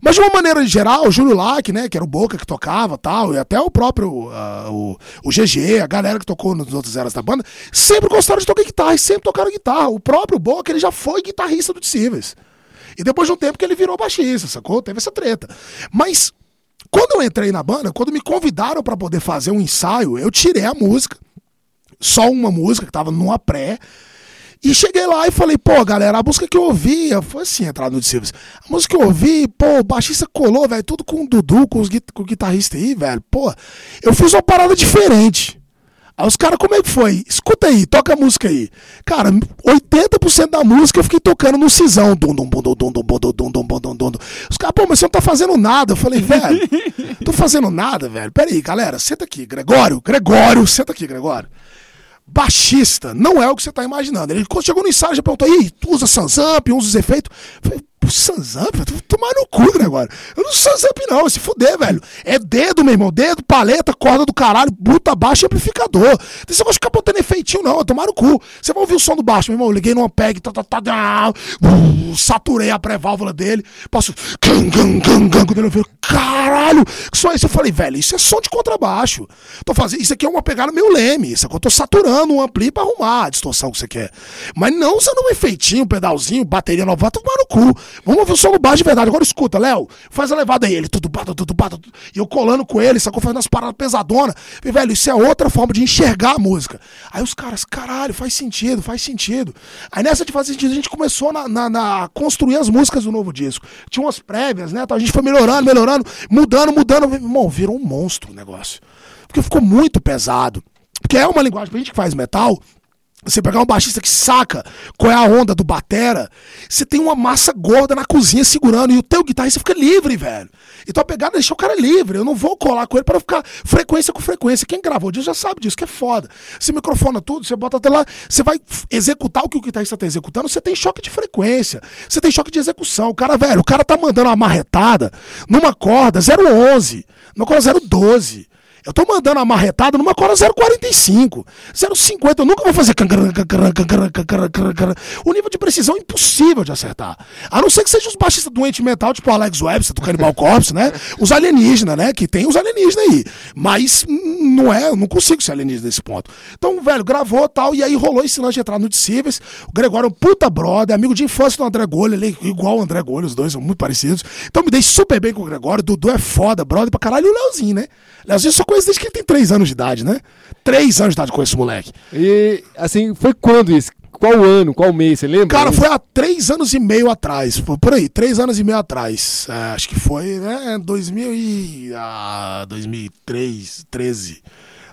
Mas de uma maneira geral, o Júlio Lack, né, que era o Boca que tocava tal, e até o próprio ah, o, o GG, a galera que tocou nas outras eras da banda, sempre gostaram de tocar guitarra, e sempre tocaram guitarra. O próprio Boca, ele já foi guitarrista do Deceivers. E depois de um tempo que ele virou baixista, sacou? Teve essa treta. Mas quando eu entrei na banda, quando me convidaram para poder fazer um ensaio, eu tirei a música, só uma música que tava numa pré. E cheguei lá e falei, pô, galera, a música que eu ouvi, foi assim, entrar no Silvers. A música que eu ouvi, pô, o baixista colou, velho, tudo com o Dudu, com, os, com o guitarrista aí, velho. Pô, eu fiz uma parada diferente. Aí os caras, como é que foi? Escuta aí, toca a música aí. Cara, 80% da música eu fiquei tocando no cisão. Dum, dum, dum, dum, dum, dum, dum, dum, dum, dum. Os caras, pô, mas você não tá fazendo nada. Eu falei, velho, *laughs* tô fazendo nada, velho. Pera aí, galera, senta aqui. Gregório, Gregório, senta aqui, Gregório. Baixista não é o que você tá imaginando. Ele chegou no ensaio já perguntou: Ih, tu usa Sansamp, usa os efeitos? Eu falei, pô, Sansamp? Tu tomar no cu, Gregório. Eu não uso Sansamp, não, se fuder, velho. É dedo, meu irmão. Dedo, paleta, corda do caralho, bruta baixo e amplificador. Tem você gosta de ficar botando efeitinho, não. Tomar no cu. Você vai ouvir o som do baixo, meu irmão. Eu liguei numa PEG, tá, tá, tá, tá, uh, saturei a pré-válvula dele. Passo. Gang, quando ele ouviu, caralho, que som é esse? Eu falei, velho, isso é som de contrabaixo. Tô fazendo, isso aqui é uma pegada meio leme. Isso aqui eu tô saturando um ampli pra arrumar a distorção que você quer. Mas não usando um efeitinho, um pedalzinho, bateria nova, tomar no cu. Vamos ouvir o som do baixo de verdade. Agora escuta, Léo, faz a levada aí. Ele, tudo bata, tudo bata, tudo. E eu colando com ele, sacou? Fazendo as paradas pesadonas. E, velho, isso é outra forma de enxergar a música. Aí os caras, caralho, faz sentido, faz sentido. Aí nessa de fazer sentido, a gente começou na, na- na- construir as músicas do novo disco. Tinha umas prévias, né? A gente foi melhorando, melhorando, mudando, mudando. Irmão, virou um monstro o negócio. Porque ficou muito pesado. Porque é uma linguagem, pra gente que faz metal, você pegar um baixista que saca qual é a onda do batera, você tem uma massa gorda na cozinha segurando e o teu guitarrista fica livre, velho. Então a pegada é deixar o cara livre. Eu não vou colar com ele para ficar frequência com frequência. Quem gravou disso já sabe disso, que é foda. Você microfona tudo, você bota até lá, você vai executar o que o guitarrista tá executando, você tem choque de frequência, você tem choque de execução. O cara, velho, o cara tá mandando uma marretada numa corda 011, numa corda 012. Eu tô mandando uma marretada numa corda 0,45, 0,50. Eu nunca vou fazer. O nível de precisão é impossível de acertar. A não ser que seja os baixistas doentes mental, tipo Alex Webster do Cannibal Corpse, né? Os alienígenas, né? Que tem os alienígenas aí. Mas hum, não é, eu não consigo ser alienígena nesse ponto. Então, velho, gravou tal, e aí rolou esse lance de entrar no Deceivers. O Gregório é um puta brother, amigo de infância do André Golho, ele é igual o André Golho, os dois são muito parecidos. Então me dei super bem com o Gregório, Dudu é foda, brother pra caralho, e o Leozinho, né? Leozinho eu só conheço desde que ele tem 3 anos de idade, né? 3 anos de idade com esse moleque. E, assim, foi quando isso? Qual ano? Qual mês? Você lembra? Cara, foi há três anos e meio atrás. Foi por aí, três anos e meio atrás. É, acho que foi, né? 2000 e. Ah, 2003, 13.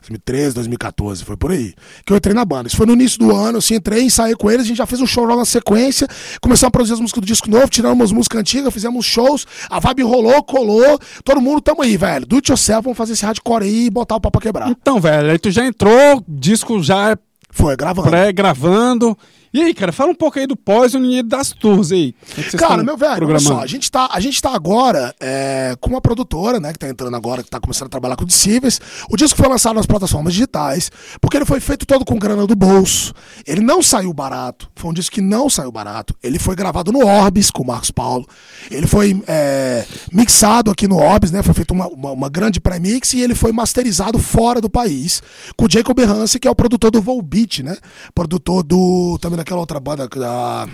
2013, 2014, foi por aí. Que eu entrei na banda. Isso foi no início do ano, assim, entrei, ensaiei com eles, a gente já fez um show na sequência. Começamos a produzir as músicas do disco novo, tiramos umas músicas antigas, fizemos shows, a vibe rolou, colou. Todo mundo, tamo aí, velho. Do it yourself, vamos fazer esse hardcore aí e botar o papo pra quebrar. Então, velho, aí tu já entrou, disco já é Foi, gravando. pré-gravando. E aí, cara, fala um pouco aí do Poison e das tours aí. Que Cara, meu velho, olha só, a gente tá, a gente tá agora é, com uma produtora, né, que tá entrando agora, que tá começando a trabalhar com discíveis. O disco foi lançado nas plataformas digitais, porque ele foi feito todo com grana do bolso. Ele não saiu barato, foi um disco que não saiu barato. Ele foi gravado no Orbis com o Marcos Paulo. Ele foi é, mixado aqui no Orbis, né, foi feito uma, uma, uma grande pré-mix e ele foi masterizado fora do país, com o Jacob Hansen, que é o produtor do Volbeat, né, produtor do, também daquela outra banda da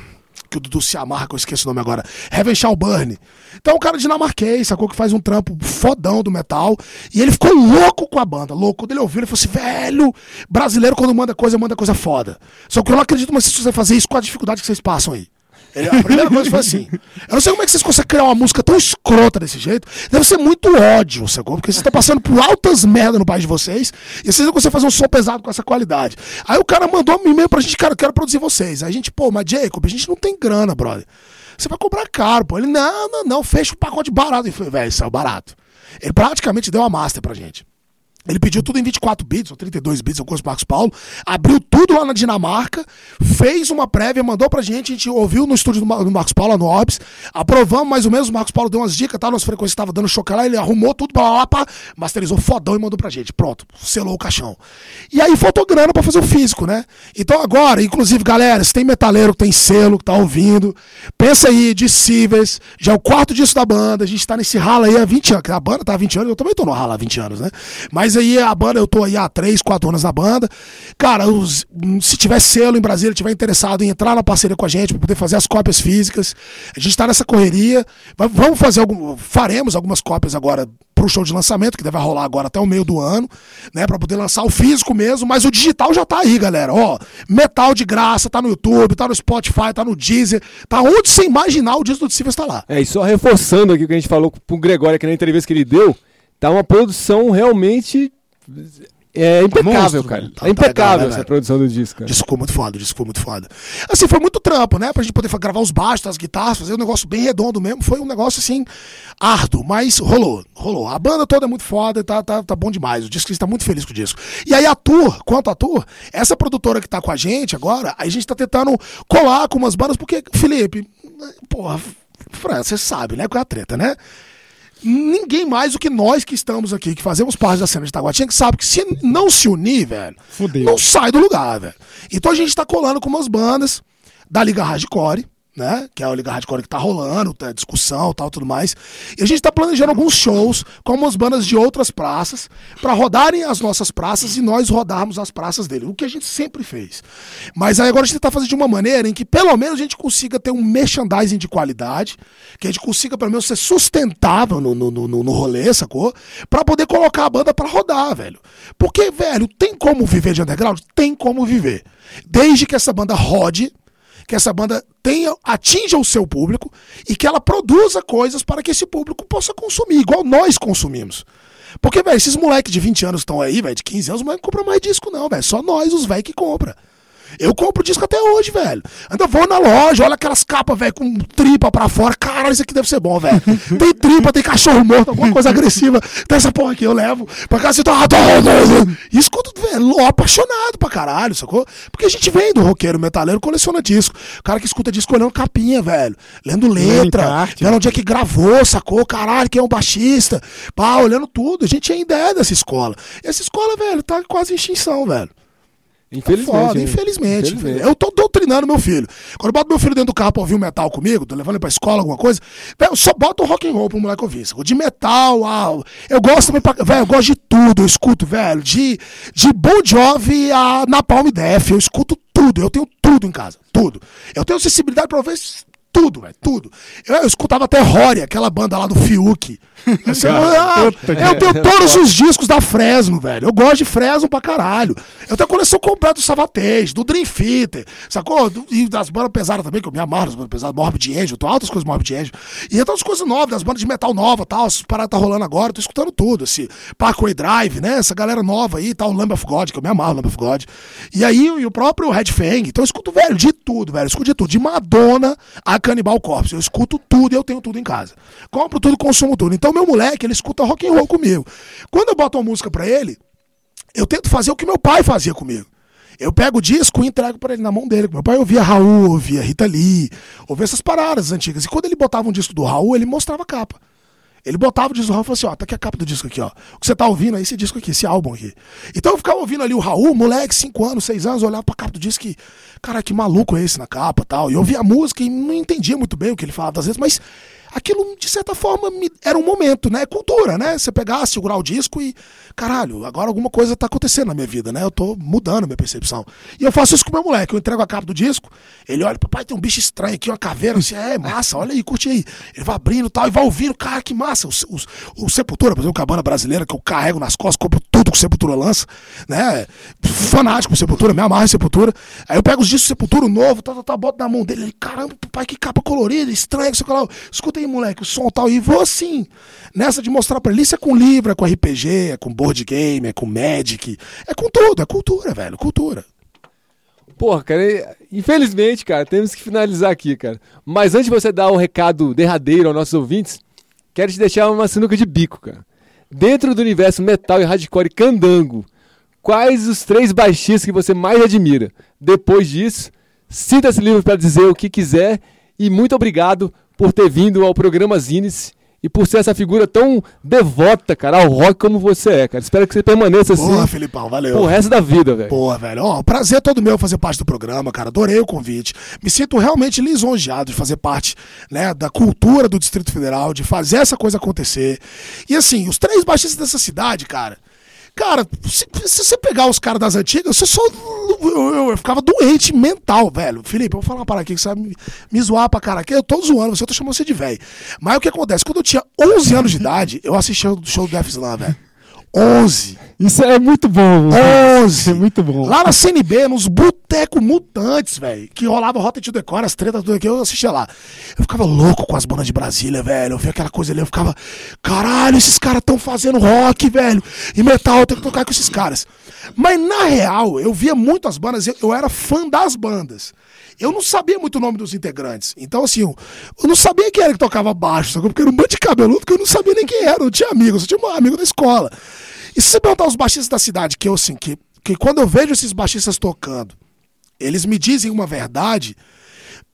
que o Dudu se amarra, que eu esqueço o nome agora. Heaven Shall Burn. Então, um cara dinamarquês, sacou? Que faz um trampo fodão do metal. E ele ficou louco com a banda, louco. Quando ele ouviu, ele falou assim: velho, brasileiro quando manda coisa, manda coisa foda. Só que eu não acredito mais se você fazer isso com a dificuldade que vocês passam aí. Ele- a primeira coisa foi assim. Eu não sei como é que vocês conseguem criar uma música tão escrota desse jeito. Deve ser muito ódio, sacou? Porque vocês estão passando por altas merda no país de vocês e vocês não conseguem fazer um som pesado com essa qualidade. Aí o cara mandou um e-mail pra gente, cara, eu quero produzir vocês. Aí a gente, pô, mas Jacob, a gente não tem grana, brother. Você vai cobrar caro, pô. Ele, não, não, não, fecha o pacote barato. Eu falei, velho, é barato. Ele praticamente deu uma master pra gente. Ele pediu tudo em 24 bits ou 32 bits, alguns Marcos Paulo, abriu tudo lá na Dinamarca, fez uma prévia, mandou pra gente, a gente ouviu no estúdio do, Ma- do Marcos Paulo, lá no Orbis, aprovamos mais ou menos, o Marcos Paulo deu umas dicas, tá, nossa frequência tava dando choque lá, ele arrumou tudo, blá, blá, blá, masterizou fodão e mandou pra gente, pronto, selou o caixão. E aí faltou grana pra fazer o físico, né? Então agora, inclusive, galera, se tem metaleiro tem selo, que tá ouvindo, pensa aí, Deceivers, já é o quarto disco da banda, a gente tá nesse rala aí há 20 anos, a banda tá há 20 anos, eu também tô no rala há 20 anos, né? Mas aí a banda, eu tô aí há 3, 4 anos na banda. Cara, os- se tiver selo em Brasília, tiver interessado em entrar na parceria com a gente, pra poder fazer as cópias físicas, a gente tá nessa correria. Va- Vamos fazer algum. Faremos algumas cópias agora pro show de lançamento, que deve rolar agora até o meio do ano, né? Pra poder lançar o físico mesmo, mas o digital já tá aí, galera. Ó, metal de graça, tá no YouTube, tá no Spotify, tá no Deezer, tá onde você imaginar o disco do Silvio tá lá. É, e só reforçando aqui o que a gente falou pro Gregório aqui na entrevista que ele deu, tá uma produção realmente é impecável, monstro, cara. é Tá- tá impecável legal, né, essa velho? produção do disco, O cara. disco ficou muito foda, o disco ficou muito foda. Assim, foi muito trampo, né? Pra gente poder gravar os baixos, as guitarras, fazer um negócio bem redondo mesmo. Foi um negócio, assim, árduo, mas rolou, rolou. A banda toda é muito foda, tá, tá, tá bom demais. O disco, a gente tá muito feliz com o disco. E aí a Tour, quanto a Tour, essa produtora que tá com a gente agora, a gente tá tentando colar com umas bandas, porque, Felipe, porra, Fran, você sabe, né? Qual é a treta, né? Ninguém mais do que nós que estamos aqui, que fazemos parte da cena de Taguatinga, que sabe que se não se unir, velho, Fudeu. não sai do lugar, velho. Então a gente tá colando com umas bandas da Liga Hardcore, né? Que é a Liga Hardcore que tá rolando, tá, discussão tal, tudo mais. E a gente tá planejando alguns shows com umas bandas de outras praças pra rodarem as nossas praças e nós rodarmos as praças dele. O que a gente sempre fez. Mas aí agora a gente tá fazendo de uma maneira em que pelo menos a gente consiga ter um merchandising de qualidade, que a gente consiga pelo menos ser sustentável no, no, no, no rolê, sacou? Pra poder colocar a banda pra rodar, velho. Porque, velho, tem como viver de underground? Tem como viver. Desde que essa banda rode, que essa banda tenha, atinja o seu público e que ela produza coisas para que esse público possa consumir, igual nós consumimos. Porque, velho, esses moleques de 20 anos estão aí, velho, de 15 anos, não compram mais disco, não, velho. Só nós, os velhos, que compra. Eu compro disco até hoje, velho. Ainda vou na loja, olha aquelas capas, velho, com tripa pra fora. Caralho, isso aqui deve ser bom, velho. *laughs* Tem tripa, tem cachorro morto, alguma coisa agressiva. Tem essa porra aqui, eu levo pra casa e tô. E escuto, velho, apaixonado pra caralho, sacou? Porque a gente vem do roqueiro metaleiro, coleciona disco. O cara que escuta disco olhando capinha, velho. Lendo letra, vendo onde é que gravou, sacou? Caralho, quem é um baixista. Pá, olhando tudo. A gente ainda é dessa escola. E essa escola, velho, tá quase em extinção, velho. Infelizmente. Foda, hein? infelizmente. Infelizmente. Eu tô doutrinando meu filho. Quando eu boto meu filho dentro do carro pra ouvir um metal comigo, tô levando ele pra escola, alguma coisa, eu só boto o rock and roll pro moleque ouvir. De metal, ah, eu gosto também, pra- velho, eu gosto de tudo, eu escuto, velho, de, de Bon Jovi a Napalm Death, eu escuto tudo, eu tenho tudo em casa, tudo. Eu tenho sensibilidade pra ouvir tudo, velho, tudo. Eu, eu escutava até Rory, aquela banda lá do Fiuk. *laughs* Assim, ah, eu tenho todos os discos da Fresno, velho. Eu gosto de Fresno pra caralho. Eu tenho a coleção completa do Savatez, do Dream Theater, sacou? Do- e das bandas pesadas também, que eu me amarro das bandas pesadas, Morbid Angel, tô altas coisas Morbid Angel. E outras coisas novas, das bandas de metal nova tal, essas paradas tá rolando agora, tô escutando tudo, esse Parkway Drive, né? Essa galera nova aí, tal, Lamb of God, que eu me amarro, Lamb of God. E aí, e o próprio Red Fang. Então eu escuto, velho, de tudo, velho. Eu escuto de tudo. De Madonna a Cannibal Corpse. Eu escuto tudo eu tenho tudo em casa. Compro tudo, consumo tudo. Então meu moleque, ele escuta rock and roll comigo. Quando eu boto uma música pra ele, eu tento fazer o que meu pai fazia comigo. Eu pego o disco e entrego pra ele na mão dele. Meu pai ouvia Raul, ouvia Rita Lee, ouvia essas paradas antigas. E quando ele botava um disco do Raul, ele mostrava a capa. Ele botava o disco do Raul e falou assim: ó, tá aqui a capa do disco aqui, ó. O que você tá ouvindo aí, esse disco aqui, esse álbum aqui. Então eu ficava ouvindo ali o Raul, moleque, 5 anos, 6 anos, olhava pra capa do disco e, cara, que maluco é esse na capa tal. E eu ouvia a música e não entendia muito bem o que ele falava às vezes, mas aquilo, de certa forma, me- era um momento, né? Cultura, né? Você pegar, segurar o disco e, caralho, agora alguma coisa tá acontecendo na minha vida, né? Eu tô mudando minha percepção. E eu faço isso com meu moleque. Eu entrego a capa do disco, ele olha, papai, tem um bicho estranho aqui, uma caveira. Assim, é, massa, olha aí, curte aí. Ele vai abrindo e tal, e vai ouvindo, cara, que massa. O, Sepultura, por exemplo, Cabana Brasileira, que eu carrego nas costas, compro tudo que o Sepultura lança, né? Fanático por Sepultura, me amarro em Sepultura. Aí eu pego os discos Sepultura novo, tá, tá, tá, boto na mão dele. Ele, caramba, papai, que capa colorida, estranha, que sei lá. Escuta aí, moleque, o som tal. E vou assim, nessa de mostrar pra ele, isso é com livro, é com RPG, é com board game, é com Magic, é com tudo, é cultura, velho, cultura. Porra, cara, e- infelizmente, cara, temos que finalizar aqui, cara. Mas antes de você dar o recado derradeiro aos nossos ouvintes, quero te deixar uma sinuca de bico, cara. Dentro do universo metal e hardcore candango, quais os três baixistas que você mais admira? Depois disso, sinta-se livre para dizer o que quiser e muito obrigado por ter vindo ao programa Zines e por ser essa figura tão devota, cara, ao rock como você é, cara. Espero que você permaneça assim Porra, Filipão, valeu. pro resto da vida, velho. Porra, velho. Ó, o prazer é todo meu fazer parte do programa, cara. Adorei o convite. Me sinto realmente lisonjeado de fazer parte, né, da cultura do Distrito Federal, de fazer essa coisa acontecer. E assim, os três baixistas dessa cidade, cara. Cara, se, se você pegar os caras das antigas, você só. Eu, eu- eu ficava doente mental, velho. Felipe, eu vou falar uma parada aqui que você vai me, me zoar pra cara. Eu tô zoando, você eu tô chamando você de velho. Mas o que acontece? Quando eu tinha 11 anos de idade, eu assistia o show do Def Slam, velho. 11. Isso é muito bom. 11. É muito bom. Lá na CNB, nos botecos mutantes, velho. Que rolava Rota de Decor, as tretas, tudo aqui, eu assistia lá. Eu ficava louco com as bandas de Brasília, velho. Eu via aquela coisa ali, eu ficava. Caralho, esses caras estão fazendo rock, velho. E metal, eu tenho que tocar com esses caras. Mas na real, eu via muito as bandas, eu, eu era fã das bandas. Eu não sabia muito o nome dos integrantes. Então, assim, eu, eu não sabia quem era que tocava baixo, porque era um bando de cabeludo que eu não sabia nem quem era. Eu tinha amigos, eu tinha um amigo da escola. E se você perguntar os baixistas da cidade, que eu, assim, que, que quando eu vejo esses baixistas tocando, eles me dizem uma verdade.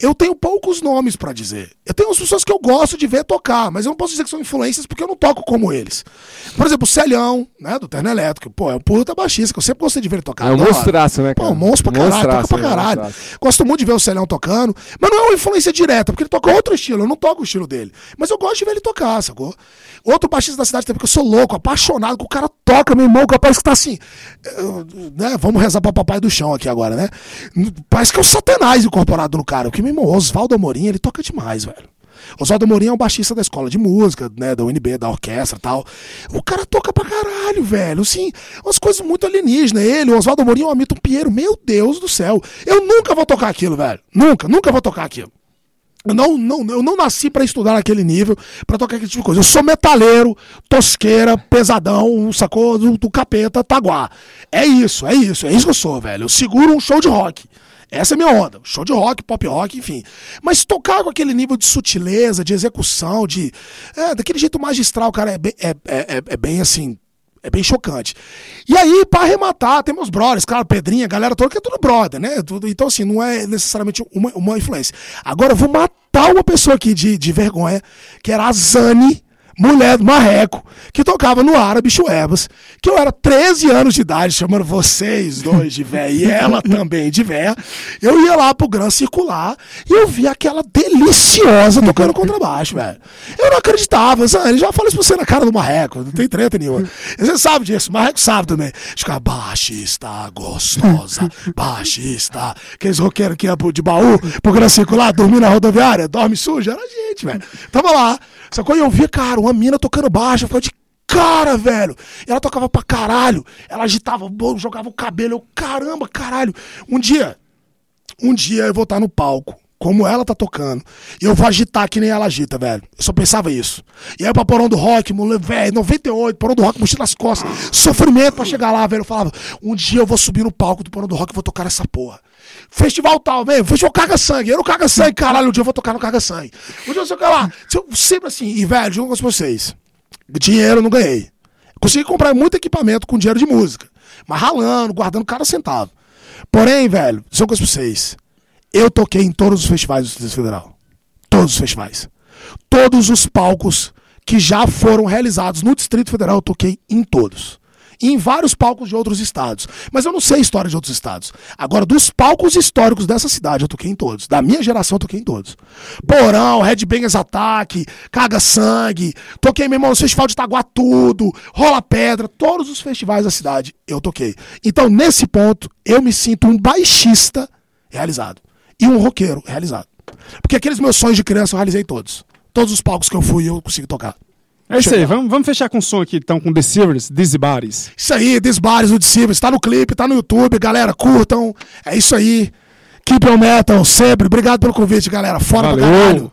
Eu tenho poucos nomes pra dizer. Eu tenho as pessoas que eu gosto de ver tocar, mas eu não posso dizer que são influências porque eu não toco como eles. Por exemplo, o Celhão, né, do Terno Elétrico. Pô, é um puta baixista que eu sempre gostei de ver ele tocar. É um monstraço, né, Pô, cara? um monstro pra caralho, toca pra é, caralho. monstraço. Gosto muito de ver o Celhão tocando, mas não é uma influência direta, porque ele toca outro estilo, eu não toco o estilo dele. Mas eu gosto de ver ele tocar, sacou? Outro baixista da cidade também, que eu sou louco, apaixonado, que o cara toca, meu irmão, que parece que tá assim. eu, né, vamos rezar pra papai do chão aqui agora, né? Parece que é o Satanás incorporado no cara. Porque, irmão, Oswaldo Amorim, ele toca demais, velho. Oswaldo Amorim é um baixista da escola de música, né, da UNB, da orquestra e tal. O cara toca pra caralho, velho. Assim, umas coisas muito alienígenas. Ele, o Oswaldo Amorim, o Hamilton Pinheiro, meu Deus do céu. Eu nunca vou tocar aquilo, velho. Nunca, nunca vou tocar aquilo. Eu não, não, eu não nasci pra estudar naquele nível, pra tocar aquele tipo de coisa. Eu sou metaleiro, tosqueira, pesadão, sacou? Do, do capeta, taguá. É isso, é isso, é isso que eu sou, velho. Eu seguro um show de rock. Essa é minha onda. Show de rock, pop rock, enfim. Mas tocar com aquele nível de sutileza, de execução, de. É, daquele jeito magistral, cara, é bem, é, é, é- é bem assim. É bem chocante. E aí, pra arrematar, tem meus brothers, claro, Pedrinha, galera toda, que é tudo brother, né? Tudo, então, assim, não é necessariamente uma, uma influência. Agora, eu vou matar uma pessoa aqui de, de vergonha, que era a Zane, mulher do Marreco, que tocava no Árabe Chuebas, que eu era 13 anos de idade, chamando vocês dois de véia e ela *laughs* também de véia. Eu ia lá pro Gran Circular e eu via aquela deliciosa tocando contrabaixo, velho. Eu não acreditava, Zane, já falei isso pra você na cara do Marreco, não tem treta nenhuma. Você sabe disso, o Marreco sabe também. Ficava baixista, gostosa, *laughs* baixista. Aqueles roqueiros que iam de baú pro Gran Circular, dormir na rodoviária, dorme sujo, era gente, velho. Tava lá. Só que eu via, cara, uma mina tocando baixo, eu ficava de cara, velho. Ela tocava pra caralho. Ela agitava, jogava o cabelo. Eu, caramba, caralho. Um dia, um dia eu vou estar no palco, como ela tá tocando, e eu vou agitar que nem ela agita, velho. Eu só pensava isso. E aí pra Porão do Rock, moleque, velho, 98, Porão do Rock, mochila nas costas, sofrimento pra chegar lá, velho. Eu falava, um dia eu vou subir no palco do Porão do Rock e vou tocar essa porra. Festival tal, velho, festival Caga Sangue, eu não Caga Sangue, caralho, um dia eu vou tocar no Caga Sangue. Um dia eu vou tocar lá. Sempre assim, e velho, junto com vocês, dinheiro eu não ganhei. Consegui comprar muito equipamento com dinheiro de música, mas ralando, guardando cada centavo. Porém, velho, coisa pra vocês. Eu toquei em todos os festivais do Distrito Federal. Todos os festivais. Todos os palcos que já foram realizados no Distrito Federal, eu toquei em todos. E em vários palcos de outros estados. Mas eu não sei história de outros estados. Agora, dos palcos históricos dessa cidade, eu toquei em todos. Da minha geração, eu toquei em todos. Porão, Red Bangers Ataque, Caga Sangue. Toquei, meu irmão, no Festival de Itaguatudo, Rola Pedra. Todos os festivais da cidade, eu toquei. Então, nesse ponto, eu me sinto um baixista realizado. E um roqueiro realizado. Porque aqueles meus sonhos de criança eu realizei todos. Todos os palcos que eu fui, eu consigo tocar. É isso aí, vamos, vamos fechar com o som aqui então, com The Silvers, Dizzy Bodies. Isso aí, Desbares do Discípulos, tá no clipe, tá no YouTube, galera, curtam. É isso aí. Keep on metal, sempre. Obrigado pelo convite, galera. Fora pra Valeu. caralho.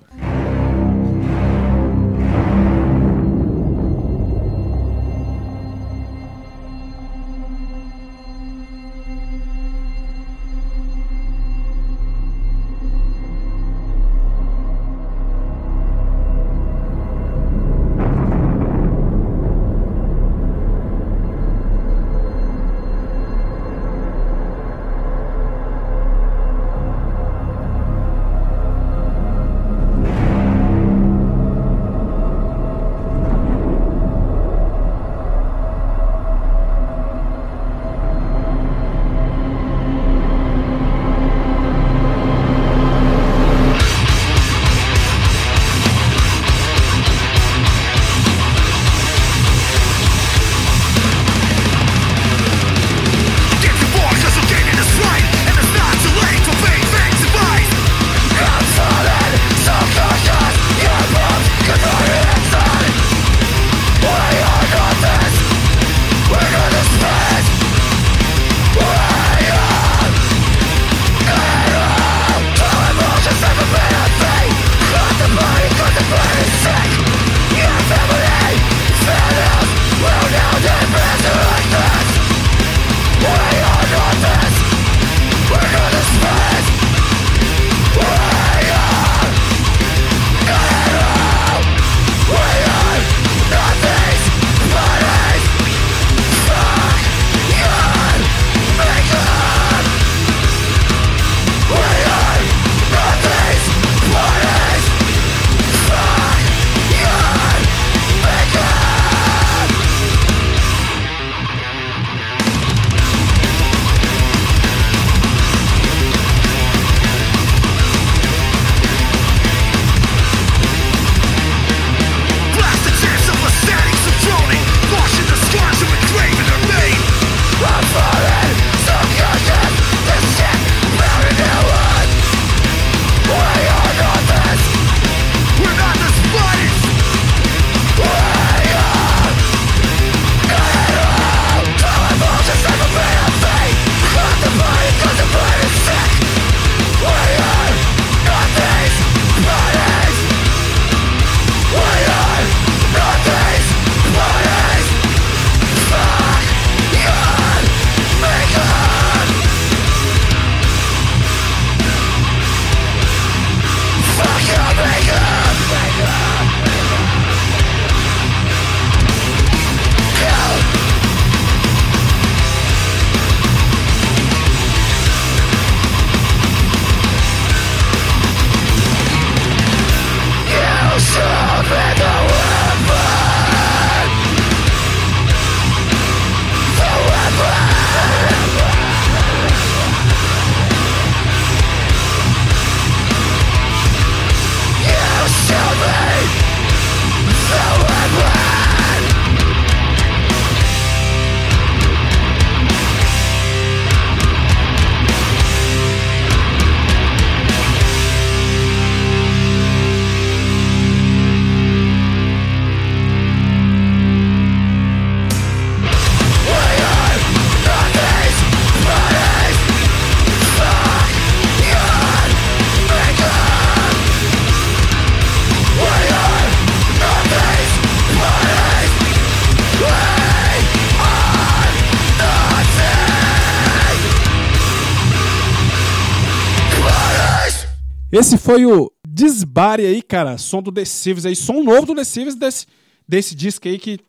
Esse foi o Desbare aí, cara. Som do The Thieves aí. Som novo do The Thieves desse, desse disco aí que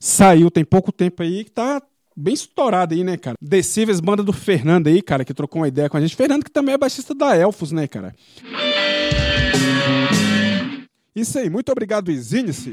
saiu tem pouco tempo aí. Que tá, bem estourada aí, né, cara? Decíveis, banda do Fernando aí, cara, que trocou uma ideia com a gente. Fernando, que também é baixista da Elfos, né, cara? Isso aí, muito obrigado, Exine-se.